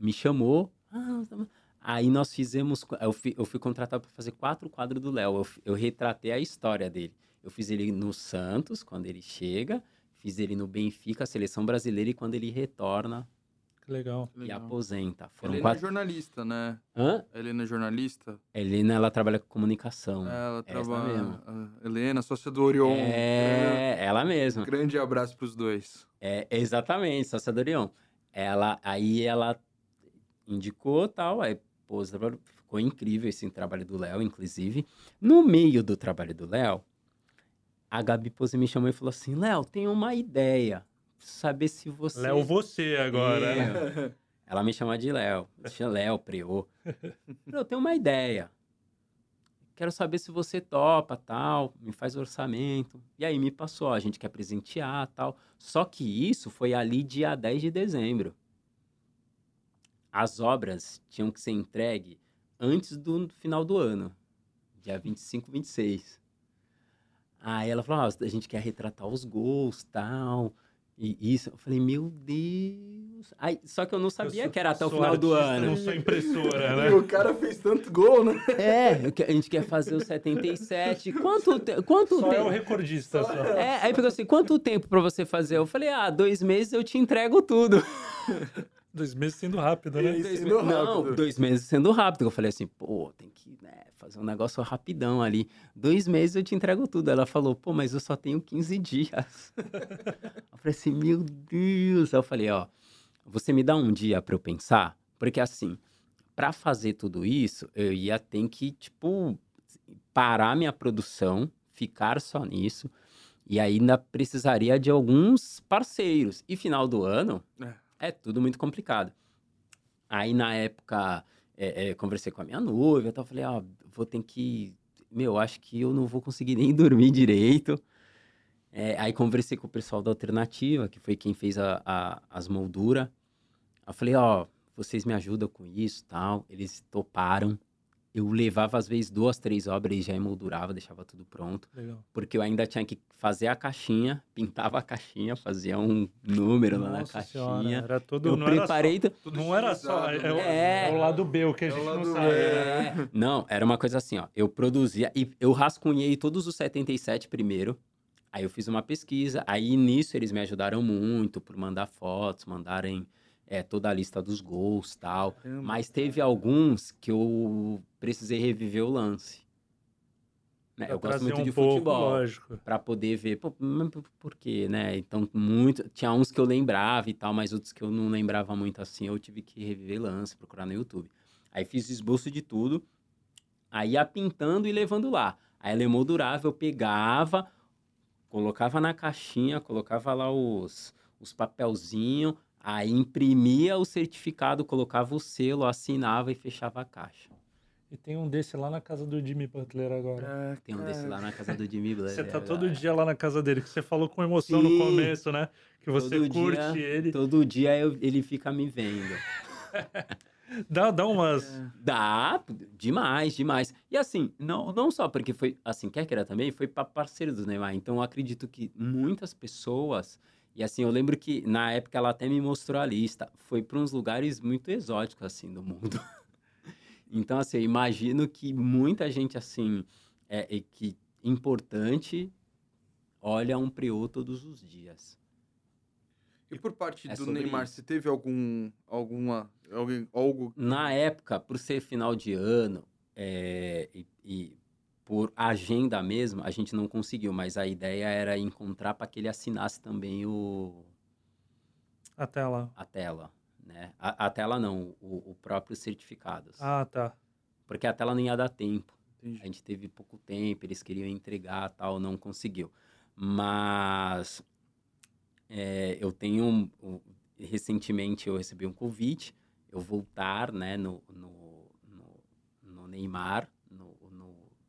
Speaker 4: me chamou. "Ah, tá bom." aí nós fizemos. Eu fui, eu fui contratado para fazer quatro quadros do Léo. Eu, eu retratei a história dele. Eu fiz ele no Santos, quando ele chega. Fiz ele no Benfica, a seleção brasileira, e quando ele retorna
Speaker 2: Que legal.
Speaker 4: e
Speaker 3: Legal.
Speaker 4: aposenta. Foram
Speaker 3: Helena é
Speaker 4: quatro.
Speaker 3: jornalista, né?
Speaker 4: Hã?
Speaker 3: Helena é jornalista.
Speaker 4: Helena, ela trabalha com comunicação.
Speaker 3: Ela trabalha... Helena, sócia do Orion.
Speaker 4: É, ela mesma.
Speaker 3: Grande abraço pros dois.
Speaker 4: É, exatamente, sócia do Orion. Ela, aí ela indicou tal, aí pôs, ficou incrível esse trabalho do Léo, inclusive. No meio do trabalho do Léo, a Gabi Pose me chamou e falou assim, Léo, tem uma ideia. Saber se você.
Speaker 2: Léo, você agora. né?
Speaker 4: É. [LAUGHS] Ela me chama de Léo. Tinha Léo, Preô. [LAUGHS] Eu tenho uma ideia. Quero saber se você topa, tal, me faz orçamento. E aí me passou, ó, a gente quer presentear, tal. Só que isso foi ali dia 10 de dezembro. As obras tinham que ser entregues antes do final do ano, dia 25, 26. Aí ela falou, ó, a gente quer retratar os gols, tal. E isso, eu falei, meu Deus. Aí, só que eu não sabia
Speaker 2: sou-
Speaker 4: que era até o final do
Speaker 2: artista,
Speaker 4: ano.
Speaker 2: Não sou impressora, [LAUGHS]
Speaker 3: E
Speaker 2: né?
Speaker 3: o cara fez tanto gol, né?
Speaker 4: É, eu que- a gente quer fazer o 77. Quanto, te- quanto
Speaker 2: Só é o
Speaker 4: tempo?
Speaker 2: recordista. Só.
Speaker 4: É, aí pegou assim, quanto tempo pra você fazer? Eu falei, ah, dois meses eu te entrego tudo. [LAUGHS]
Speaker 2: Dois meses sendo rápido, né?
Speaker 3: E
Speaker 4: Dois
Speaker 3: sendo
Speaker 4: me- Não,
Speaker 3: rápido.
Speaker 4: dois meses sendo rápido. Eu falei assim, pô, tem que né, fazer um negócio rapidão ali. Dois meses eu te entrego tudo. Ela falou, pô, mas eu só tenho 15 dias. [LAUGHS] eu falei assim, meu Deus. Aí eu falei, ó, você me dá um dia pra eu pensar? Porque assim, pra fazer tudo isso, eu ia ter que, tipo, parar minha produção, ficar só nisso. E ainda precisaria de alguns parceiros. E final do ano, é tudo muito complicado. Aí, na época, é, é, conversei com a minha noiva, então eu falei, ó, vou ter que... Meu, acho que eu não vou conseguir nem [LAUGHS] dormir direito. É, aí conversei com o pessoal da Alternativa, que foi quem fez a, a- as molduras. Eu falei, ó, vocês me ajudam com isso tal. Eles toparam. Eu levava, às vezes, duas, três obras e já emoldurava, deixava tudo pronto
Speaker 2: Legal.
Speaker 4: porque eu ainda tinha que fazer a caixinha, [LAUGHS] pintava a caixinha, fazia um número lá na
Speaker 2: Nossa
Speaker 4: caixinha.
Speaker 2: senhora, era todo...
Speaker 4: eu
Speaker 2: não era
Speaker 4: preparei.
Speaker 2: só-
Speaker 3: Tudo
Speaker 2: Não era só... É, o-
Speaker 3: né?
Speaker 2: é o lado B, o que a
Speaker 3: É
Speaker 2: gente
Speaker 3: lado
Speaker 2: não sabe.
Speaker 4: É, não, era uma coisa assim, ó. Eu produzia e eu rascunhei todos os 77 primeiro. Aí eu fiz uma pesquisa. Aí nisso eles me ajudaram muito por mandar fotos, mandarem é, toda a lista dos gols tal.
Speaker 3: Caramba.
Speaker 4: Mas teve alguns que eu precisei reviver o lance. Né,
Speaker 2: Pra
Speaker 4: Eu gosto muito
Speaker 2: um
Speaker 4: de
Speaker 2: pouco,
Speaker 4: futebol.
Speaker 2: Lógico.
Speaker 4: Pra poder ver, pô, por, quê, né? Então, muito. Tinha uns que eu lembrava e tal, mas outros que eu não lembrava muito assim, eu tive que reviver lance, procurar no YouTube. Aí fiz esboço de tudo, aí ia pintando e levando lá. Aí ela emoldurava, eu pegava, colocava na caixinha, colocava lá os, os papelzinhos, aí imprimia o certificado, colocava o selo, assinava e fechava a caixa.
Speaker 2: E tem um desse lá na casa do Jimmy Butler agora.
Speaker 3: É,
Speaker 4: Tem um desse lá na casa do Jimmy [LAUGHS] Blair.
Speaker 2: Você tá
Speaker 4: é
Speaker 2: todo
Speaker 4: verdade.
Speaker 2: dia lá na casa dele, que você falou com emoção no
Speaker 4: Sim.
Speaker 2: começo, né? Que você
Speaker 4: Todo
Speaker 2: curte
Speaker 4: dia-
Speaker 2: ele.
Speaker 4: Todo dia eu- ele fica me vendo. [LAUGHS]
Speaker 2: Dá, dá umas.
Speaker 3: É.
Speaker 4: Dá, demais, demais. E assim, não, não só porque foi, assim, quer queira também, foi para parceiro do Neymar. Então eu acredito que muitas pessoas, e assim, eu lembro que na época ela até me mostrou a lista, foi para uns lugares muito exóticos, assim, do mundo. [LAUGHS] então, assim, eu imagino que muita gente, assim, é, é que importante olha um Priô todos os dias.
Speaker 3: E por parte
Speaker 4: É
Speaker 3: do Neymar,
Speaker 4: isso.
Speaker 3: você teve algum, alguma, alguém, algo...
Speaker 4: Na época, por ser final de ano é, e, e por agenda mesmo, a gente não conseguiu, mas a ideia era encontrar para que ele assinasse também o,
Speaker 2: Até lá.
Speaker 4: a tela. Né? A, a tela não, o, o próprio certificados.
Speaker 2: Ah, tá.
Speaker 4: Porque a tela não ia dar tempo.
Speaker 3: Entendi.
Speaker 4: A gente teve pouco tempo, eles queriam entregar tal, não conseguiu. Mas é, eu tenho. recentemente eu recebi um convite, eu voltar né, no, no, no, no Neymar,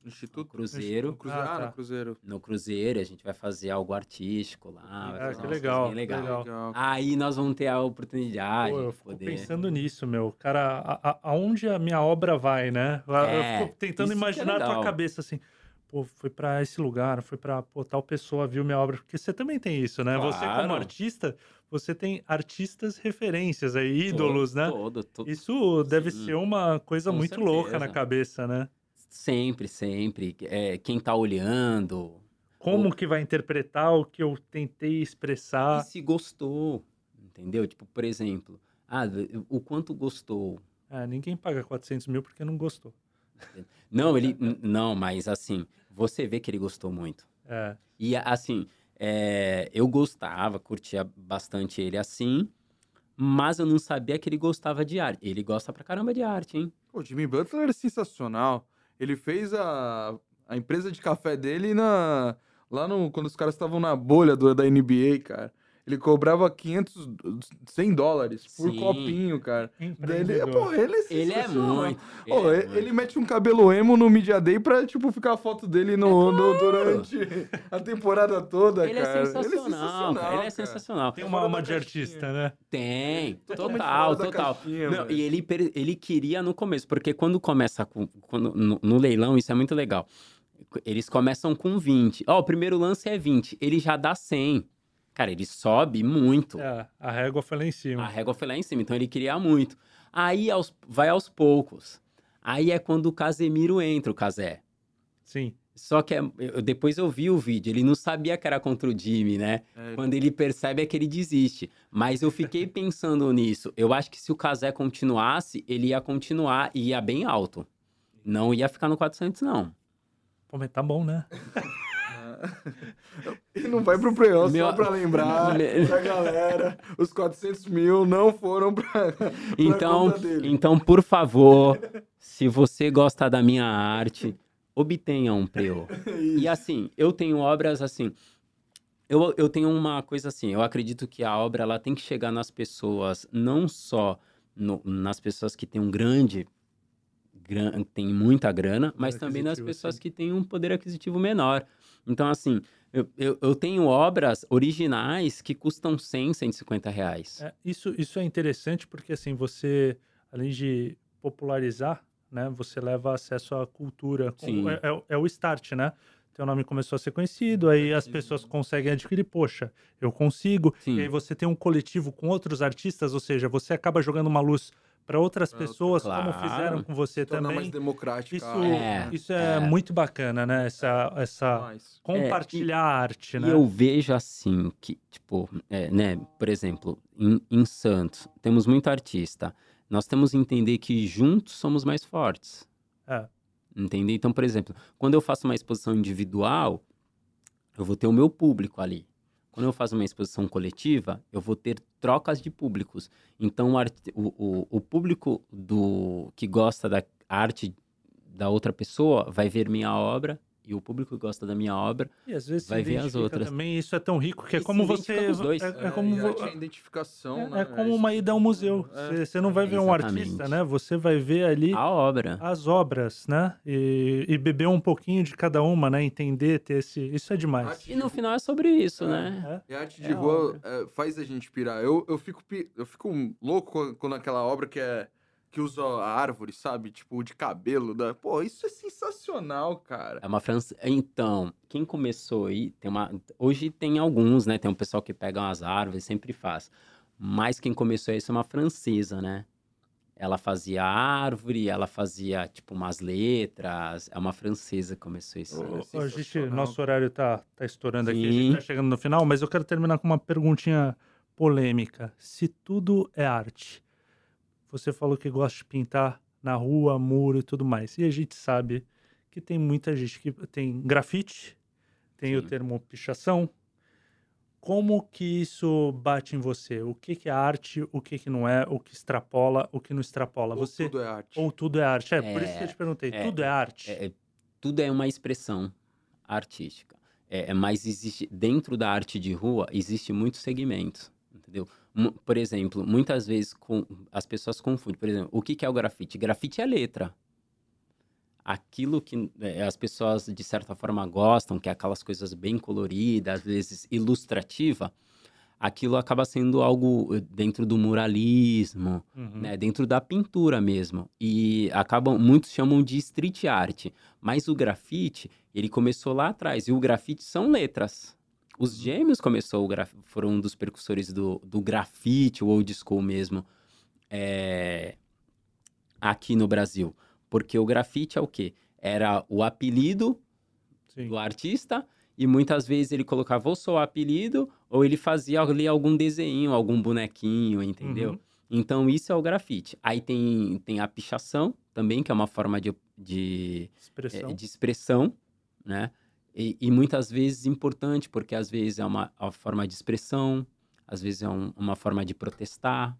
Speaker 4: no
Speaker 3: Instituto?
Speaker 4: Cruzeiro.
Speaker 3: No Cruzeiro.
Speaker 2: Ah,
Speaker 3: Ah,
Speaker 2: tá.
Speaker 3: no Cruzeiro.
Speaker 4: No Cruzeiro, a gente vai fazer algo artístico lá. vai
Speaker 2: Ah,
Speaker 4: fazer
Speaker 2: que legal, que
Speaker 4: legal.
Speaker 2: legal.
Speaker 4: Aí nós vamos ter a oportunidade
Speaker 2: Pô, eu
Speaker 4: de
Speaker 2: fico
Speaker 4: poder.
Speaker 2: pensando nisso, meu. Cara, a- a- aonde a minha obra vai, né? Eu-
Speaker 4: É,
Speaker 2: eu fico tentando
Speaker 4: é
Speaker 2: imaginar a tua cabeça assim. Pô, foi pra esse lugar, foi pra pô, tal pessoa viu minha obra. Porque você também tem isso, né? Você, como
Speaker 4: Claro.
Speaker 2: artista, você tem artistas referências aí, ídolos, né?
Speaker 4: Todo, todo,
Speaker 2: Isso deve
Speaker 4: Sim.
Speaker 2: ser uma coisa
Speaker 4: Com
Speaker 2: muito louca na
Speaker 4: certeza.
Speaker 2: cabeça, né?
Speaker 4: Sempre, sempre. É, quem tá olhando.
Speaker 2: Como
Speaker 4: O-
Speaker 2: que vai interpretar o que eu tentei expressar?
Speaker 4: E se gostou. Entendeu? Tipo, por exemplo, ah, o quanto gostou.
Speaker 2: Ah, ninguém paga 400 mil porque não gostou. [LAUGHS]
Speaker 4: Não, ele. Não, mas assim, você vê que ele gostou muito.
Speaker 2: É,
Speaker 4: E assim, é, eu gostava, curtia bastante ele assim, mas eu não sabia que ele gostava de arte. Ele gosta pra caramba de arte, hein?
Speaker 3: O Jimmy Butler é sensacional. Ele fez a, a empresa de café dele na, lá no, quando os caras estavam na bolha do, da NBA, cara. Ele cobrava 500, 100 dólares por
Speaker 4: Sim.
Speaker 3: copinho, cara. Ele, pô, ele é
Speaker 4: Ele é muito. Ele é
Speaker 3: ele,
Speaker 4: muito.
Speaker 3: ele mete um cabelo emo no Media Day pra, tipo, ficar a foto dele no, no- durante a temporada toda,
Speaker 4: Ele é
Speaker 3: cara.
Speaker 4: sensacional, cara. Ele é
Speaker 3: cara.
Speaker 4: sensacional.
Speaker 2: Tem uma
Speaker 3: da
Speaker 2: alma de artista, né?
Speaker 4: Tem,
Speaker 3: Totalmente
Speaker 4: total, total.
Speaker 3: caixinha,
Speaker 4: Não, e ele, ele queria no começo, porque quando começa com, quando, no, no leilão, isso é muito legal. Eles começam com 20. Ó, o primeiro lance é 20, ele já dá 100. Cara, ele sobe muito.
Speaker 2: É, a régua foi lá em
Speaker 4: A
Speaker 2: cima.
Speaker 4: régua foi lá em cima, então ele queria muito. Aí aos- vai aos poucos. Aí é quando o Casemiro entra, o Casé.
Speaker 2: Sim.
Speaker 4: Só que é- eu- depois eu vi o vídeo, ele não sabia que era contra o Jimmy, né?
Speaker 3: É,
Speaker 4: Quando ele percebe é que ele desiste. Mas eu fiquei [LAUGHS] pensando nisso. Eu acho que se o Casé continuasse, ele ia continuar e ia bem alto. Não ia ficar no 400, não.
Speaker 2: Pô, mas tá bom, né? [LAUGHS]
Speaker 3: E não vai pro playoff,
Speaker 4: Meu-
Speaker 3: só pra lembrar [LAUGHS]
Speaker 4: Me-
Speaker 3: pra galera. Os 400 mil não foram pra, pra
Speaker 4: Então,
Speaker 3: conta dele.
Speaker 4: então, por favor, se você gosta da minha arte, obtenha um preo. [LAUGHS] E assim, eu tenho obras assim. Eu, eu tenho uma coisa assim, eu acredito que a obra ela tem que chegar nas pessoas, não só no- nas pessoas que têm um grande, gran, tem muita grana, mas também nas pessoas
Speaker 2: sim.
Speaker 4: que têm um poder aquisitivo menor. Então, assim, eu, eu, eu tenho obras originais que custam 100, 150 reais.
Speaker 2: É, isso, isso é interessante porque, assim, você, além de popularizar, né, você leva acesso à cultura.
Speaker 4: Sim.
Speaker 2: É, é- é o start, né? Teu nome começou a ser conhecido, aí as pessoas conseguem adquirir, poxa, eu consigo.
Speaker 4: Sim.
Speaker 2: E aí você tem um coletivo com outros artistas, ou seja, você acaba jogando uma luz para outras
Speaker 3: Pra outras-
Speaker 2: pessoas, como
Speaker 4: Claro.
Speaker 2: fizeram com você
Speaker 3: Tornar
Speaker 2: também.
Speaker 3: mais democrática.
Speaker 2: Isso,
Speaker 3: arte,
Speaker 4: É,
Speaker 2: isso é,
Speaker 4: é.
Speaker 2: muito bacana, né? Essa, essa
Speaker 3: Mais.
Speaker 2: compartilhar a arte,
Speaker 4: E
Speaker 2: né?
Speaker 4: eu vejo assim, que, tipo, é, né, por exemplo, em, em Santos, temos muito artista. Nós temos que entender que juntos somos mais fortes.
Speaker 2: É.
Speaker 4: Entender? Então, por exemplo, quando eu faço uma exposição individual, eu vou ter o meu público ali. Quando eu faço uma exposição coletiva, eu vou ter trocas de públicos. Então, o, o, o público do que gosta da arte da outra pessoa vai ver minha obra e o público gosta da minha obra
Speaker 2: E às vezes
Speaker 4: Vai ver as outras.
Speaker 2: também, isso é tão rico que é
Speaker 4: E
Speaker 2: como você.
Speaker 4: com os dois.
Speaker 2: É, é
Speaker 3: É,
Speaker 2: como vo-
Speaker 3: arte é identificação,
Speaker 2: é,
Speaker 3: né?
Speaker 2: é como uma ida ao museu.
Speaker 3: É.
Speaker 2: Você, você não vai ver um artista, né? Você vai ver ali
Speaker 4: a obra.
Speaker 2: as obras, né? E, e beber um pouquinho de cada uma, né? Entender, ter esse. Isso é demais.
Speaker 3: Arte
Speaker 4: E no final é sobre isso,
Speaker 3: É.
Speaker 4: né?
Speaker 2: É.
Speaker 3: E a arte
Speaker 4: É
Speaker 3: de
Speaker 4: a
Speaker 3: rua
Speaker 4: obra.
Speaker 3: é, faz a gente pirar. Eu, eu, fico, eu fico louco quando- quando aquela obra que é que usa a árvore, sabe? Tipo, de cabelo. Da... Pô, isso é sensacional, cara.
Speaker 4: É uma França. Então, quem começou aí, tem uma. Hoje tem alguns, né? Tem um pessoal que pega umas árvores, sempre faz. Mas quem começou isso é uma francesa, né? Ela fazia árvore, ela fazia, tipo, umas letras. É uma francesa que começou isso.
Speaker 3: É
Speaker 2: a gente, nosso horário tá, tá estourando aqui, a
Speaker 4: Sim.
Speaker 2: gente tá chegando no final, mas eu quero terminar com uma perguntinha polêmica. Se tudo é arte, você falou que gosta de pintar na rua, muro e tudo mais. E a gente sabe que tem muita gente que tem grafite, tem o
Speaker 4: Sim.
Speaker 2: termo pichação. Como que isso bate em você? O que, que é arte, o que, que não é, o que extrapola, o que não extrapola?
Speaker 3: Ou
Speaker 2: você
Speaker 3: tudo é arte.
Speaker 2: ou tudo é arte? É, por isso que eu
Speaker 4: É,
Speaker 2: te perguntei.
Speaker 4: é,
Speaker 2: tudo é arte?
Speaker 4: É, é- tudo é uma expressão artística. É, é, mas existe dentro da arte de rua existe muitos segmentos, entendeu? Por exemplo, muitas vezes com, as pessoas confundem. Por exemplo, o que, que é o grafite? Grafite é letra. Aquilo que é, as pessoas de certa forma gostam, que é aquelas coisas bem coloridas, às vezes ilustrativa, aquilo acaba sendo algo eh, dentro do muralismo,
Speaker 2: Uhum.
Speaker 4: né, dentro da pintura mesmo. E acabam, muitos chamam de street art, mas o grafite, ele começou lá atrás, e o grafite são letras. Os gêmeos começou graf... foram um dos precursores do, do grafite, o old school mesmo, é, aqui no Brasil. Porque o grafite é o quê? Era o apelido
Speaker 2: Sim.
Speaker 4: do artista e muitas vezes ele colocava ou só o apelido ou ele fazia ali algum desenho, algum bonequinho, entendeu?
Speaker 2: Uhum.
Speaker 4: Então isso é o grafite. Aí tem, tem a pichação também, que é uma forma de, de,
Speaker 2: Expressão.
Speaker 4: é, de expressão, né? E, e muitas vezes importante, porque às vezes é uma, uma forma de expressão, às vezes é um- uma forma de protestar,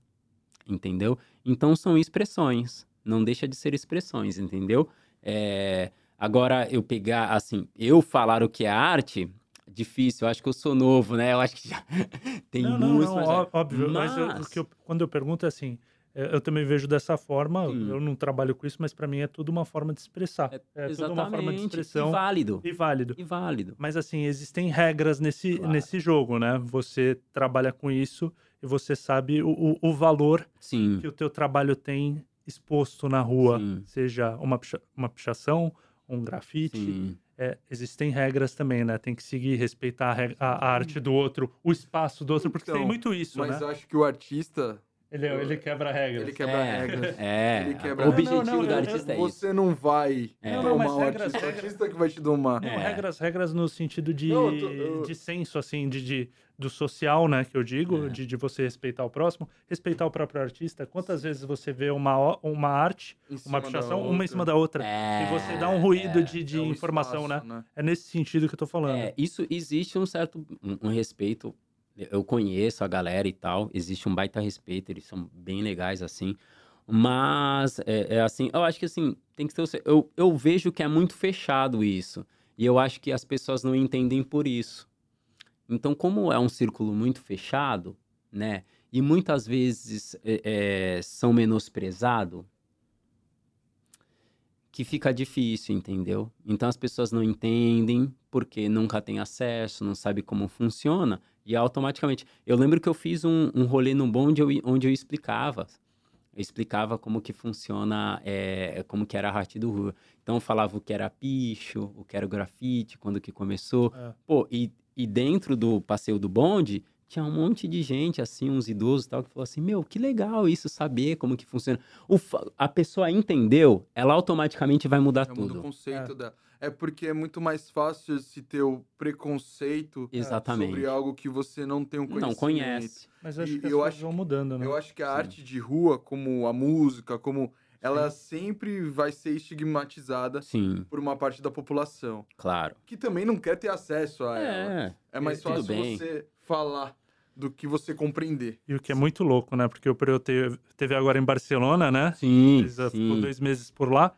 Speaker 4: entendeu? Então são expressões, não deixa de ser expressões, entendeu? É, agora eu pegar, assim, eu falar o que é arte, difícil. Eu acho que eu sou novo, né? Eu acho que já [LAUGHS] tem
Speaker 2: não, não,
Speaker 4: muitos.
Speaker 2: não,
Speaker 4: mas-
Speaker 2: ó- óbvio. Mas, eu-
Speaker 4: Mas-
Speaker 2: o que eu- quando eu pergunto é assim, é, eu também vejo dessa forma.
Speaker 4: Sim.
Speaker 2: Eu não trabalho com isso, mas para mim é tudo uma forma de expressar.
Speaker 4: É,
Speaker 2: É, tudo uma forma de expressão
Speaker 4: E válido.
Speaker 2: e válido.
Speaker 4: E válido.
Speaker 2: Mas assim, existem regras nesse,
Speaker 4: Claro.
Speaker 2: nesse jogo, né? Você trabalha com isso e você sabe o, o, o valor
Speaker 4: Sim.
Speaker 2: que o teu trabalho tem exposto na rua,
Speaker 4: Sim.
Speaker 2: seja uma, picha- uma pichação, um grafite. É, existem regras também, né? Tem que seguir, respeitar a, a- a arte do outro, o espaço do outro, porque
Speaker 3: Então,
Speaker 2: tem muito isso,
Speaker 3: Mas
Speaker 2: né?
Speaker 3: eu acho que o artista,
Speaker 2: Ele, ele quebra regras.
Speaker 3: ele quebra
Speaker 4: é,
Speaker 3: regras.
Speaker 4: É,
Speaker 3: Ele quebra-
Speaker 4: o objetivo
Speaker 2: Não, não,
Speaker 4: do
Speaker 2: eu-
Speaker 4: artista é isso.
Speaker 3: Você não vai
Speaker 4: É.
Speaker 2: Não,
Speaker 3: domar
Speaker 2: mas regras-
Speaker 3: artista,
Speaker 2: regras-
Speaker 3: artista que vai te domar.
Speaker 2: Não,
Speaker 4: É.
Speaker 2: regras, regras no sentido de,
Speaker 3: Não, eu tô- eu-
Speaker 2: de senso, assim, de, de- do social, né, que eu digo,
Speaker 4: É.
Speaker 2: de, de você respeitar o próximo, respeitar o próprio artista. Quantas vezes você vê uma, uma arte,
Speaker 3: Em
Speaker 2: uma pichação, uma em cima da outra,
Speaker 4: É,
Speaker 2: e você dá um ruído
Speaker 4: é.
Speaker 2: de, de
Speaker 3: É o
Speaker 2: informação,
Speaker 3: espaço,
Speaker 2: né? É nesse sentido que eu tô falando.
Speaker 4: É, isso existe um certo um, um respeito. Eu conheço a galera e tal, existe um baita respeito, eles são bem legais assim. Mas é, é assim, eu acho que assim, tem que ter. o- Eu, eu vejo que é muito fechado isso. E eu acho que as pessoas não entendem por isso. Então, como é um círculo muito fechado, né? E muitas vezes é, é, são menosprezados, que fica difícil, entendeu? Então as pessoas não entendem porque nunca têm acesso, não sabe como funciona e automaticamente. Eu lembro que eu fiz um, um rolê no bonde eu- onde eu explicava, eu explicava como que funciona, é, como que era a arte do rua. Então eu falava o que era picho, o que era o grafite, quando que começou.
Speaker 2: É.
Speaker 4: Pô, e, e dentro do passeio do bonde tinha um monte de gente, assim, uns idosos e tal, que falou assim, meu, que legal isso, saber como que funciona. O a pessoa entendeu, ela automaticamente vai mudar
Speaker 3: Já muda o
Speaker 4: tudo.
Speaker 3: conceito dela. É porque é muito mais fácil se ter o preconceito
Speaker 4: Exatamente.
Speaker 3: sobre algo que você não tem um conhecimento.
Speaker 4: Não conhece.
Speaker 2: Mas eu acho
Speaker 3: E
Speaker 2: que as
Speaker 3: eu
Speaker 2: coisas
Speaker 3: acho
Speaker 2: vão mudando, né?
Speaker 3: Eu acho que a
Speaker 4: Sim.
Speaker 3: arte de rua, como a música, como ela sempre vai ser estigmatizada
Speaker 4: Sim,
Speaker 3: por uma parte da população
Speaker 4: claro.
Speaker 3: que também não quer ter acesso a ela.
Speaker 4: É,
Speaker 3: É mais
Speaker 4: tudo
Speaker 3: fácil
Speaker 4: bem.
Speaker 3: você falar do que você compreender.
Speaker 2: E o que é muito louco, né? Porque o Preu teve, agora em Barcelona, né?
Speaker 4: sim,
Speaker 2: Ele já ficou
Speaker 4: sim.
Speaker 2: dois meses por lá.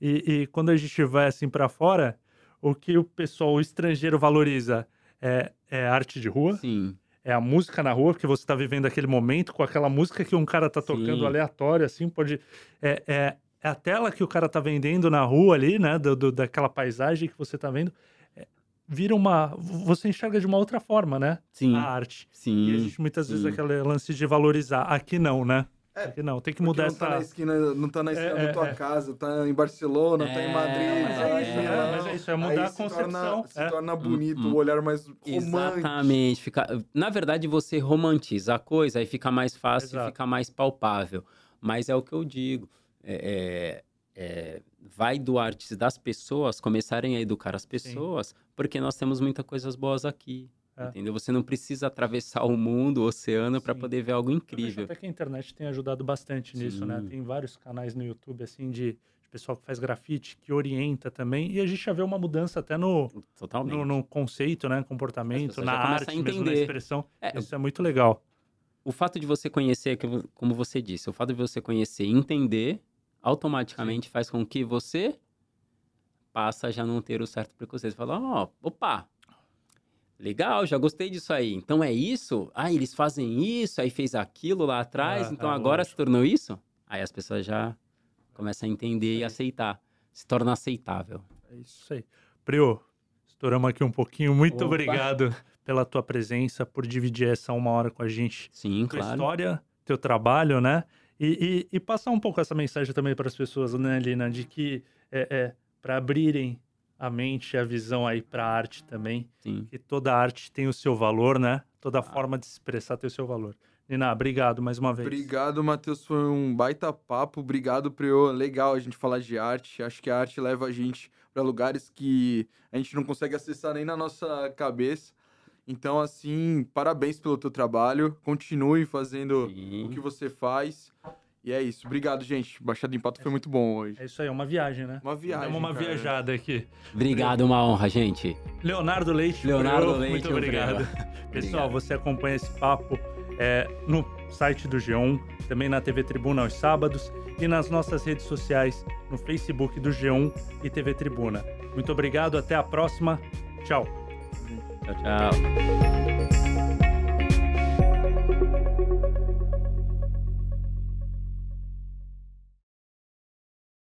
Speaker 2: E, e quando a gente vai assim para fora, o que o pessoal o estrangeiro valoriza é, é a arte de rua,
Speaker 4: Sim,
Speaker 2: é a música na rua, porque você está vivendo aquele momento com aquela música que um cara tá tocando
Speaker 4: Sim.
Speaker 2: aleatório, assim, pode. É, é, é a tela que o cara tá vendendo na rua ali, né? Do, do- daquela paisagem que você tá vendo. É, vira uma. Você enxerga de uma outra forma, né?
Speaker 4: sim,
Speaker 2: A arte. E
Speaker 4: sim.
Speaker 2: existe muitas vezes
Speaker 4: sim.
Speaker 2: aquele lance de valorizar. Aqui não, né?
Speaker 3: É,
Speaker 2: não. Tem que mudar
Speaker 3: não
Speaker 2: essa.
Speaker 3: tá na esquina, não tá na esquina
Speaker 2: É,
Speaker 3: da tua
Speaker 2: é, é.
Speaker 3: casa, tá em Barcelona, tá em
Speaker 4: É,
Speaker 3: Madrid.
Speaker 4: mas
Speaker 3: tá
Speaker 4: é isso,
Speaker 3: tá
Speaker 4: é,
Speaker 2: mas é isso, é mudar
Speaker 3: Aí
Speaker 2: a
Speaker 3: se torna-
Speaker 2: concepção,
Speaker 3: Se
Speaker 2: é.
Speaker 3: torna bonito,
Speaker 4: Hum,
Speaker 3: o olhar mais romântico.
Speaker 4: Exatamente. Fica... Na verdade, você romantiza a coisa e fica mais fácil,
Speaker 2: Exato.
Speaker 4: fica mais palpável. Mas é o que eu digo. É, é- é, vai do arte das pessoas começarem a educar as pessoas, porque nós temos muitas coisas boas aqui.
Speaker 2: É.
Speaker 4: Entendeu? Você não precisa atravessar o mundo, o oceano, para
Speaker 2: Sim.
Speaker 4: poder ver algo
Speaker 2: vejo
Speaker 4: incrível.
Speaker 2: até que a internet tem ajudado bastante nisso, né?
Speaker 4: Sim.
Speaker 2: Tem vários canais no YouTube, assim, de, de pessoal que faz grafite, que orienta também. E a gente já vê uma mudança até no, no, no conceito, né? Comportamento, na arte mesmo, na expressão.
Speaker 4: É,
Speaker 2: Isso é muito legal.
Speaker 4: o fato de você conhecer, como você disse, o fato de você conhecer e entender, automaticamente faz com que você passa a já não ter o certo preconceito. Você Fala, ó, opa, legal, já gostei disso aí. Então é isso? Ah, eles fazem isso, aí fez aquilo lá atrás,
Speaker 2: Ah,
Speaker 4: então
Speaker 2: ah,
Speaker 4: agora
Speaker 2: lógico.
Speaker 4: se tornou isso? Aí as pessoas já começam a entender e aceitar. Se torna aceitável.
Speaker 2: É isso aí. Prio, estouramos aqui um pouquinho. Muito
Speaker 4: Opa.
Speaker 2: obrigado pela tua presença, por dividir essa uma hora com a gente.
Speaker 4: Sim,
Speaker 2: tua
Speaker 4: claro.
Speaker 2: história, teu trabalho, né? E, e- e passar um pouco essa mensagem também para as pessoas, né, Lina, de que é, é para abrirem a mente e a visão aí para a arte também,
Speaker 4: Sim.
Speaker 2: que toda arte tem o seu valor, né? Toda
Speaker 4: Ah.
Speaker 2: forma de se expressar tem o seu valor. Lina, obrigado mais uma vez.
Speaker 3: Obrigado, Matheus. Foi um baita papo. Obrigado, Preo. Legal a gente falar de arte. Acho que a arte leva a gente para lugares que a gente não consegue acessar nem na nossa cabeça. Então, assim, parabéns pelo teu trabalho. Continue fazendo
Speaker 4: Sim.
Speaker 3: o que você faz. E é isso. Obrigado, gente. Baixada em Pato foi muito bom hoje.
Speaker 2: É isso aí, é uma viagem, né?
Speaker 3: Uma viagem.
Speaker 2: Demos uma
Speaker 3: cara.
Speaker 2: viajada aqui.
Speaker 4: Obrigado, uma honra, gente.
Speaker 2: Leonardo Leite.
Speaker 4: Leonardo Leite,
Speaker 2: Muito obrigado.
Speaker 4: Preu.
Speaker 2: Pessoal,
Speaker 4: Obrigado.
Speaker 2: você acompanha esse papo é, no site do G1, também na TV Tribuna aos sábados e nas nossas redes sociais, no Facebook do G1 e TV Tribuna. Muito obrigado, até a próxima. Tchau.
Speaker 4: Tchau, tchau.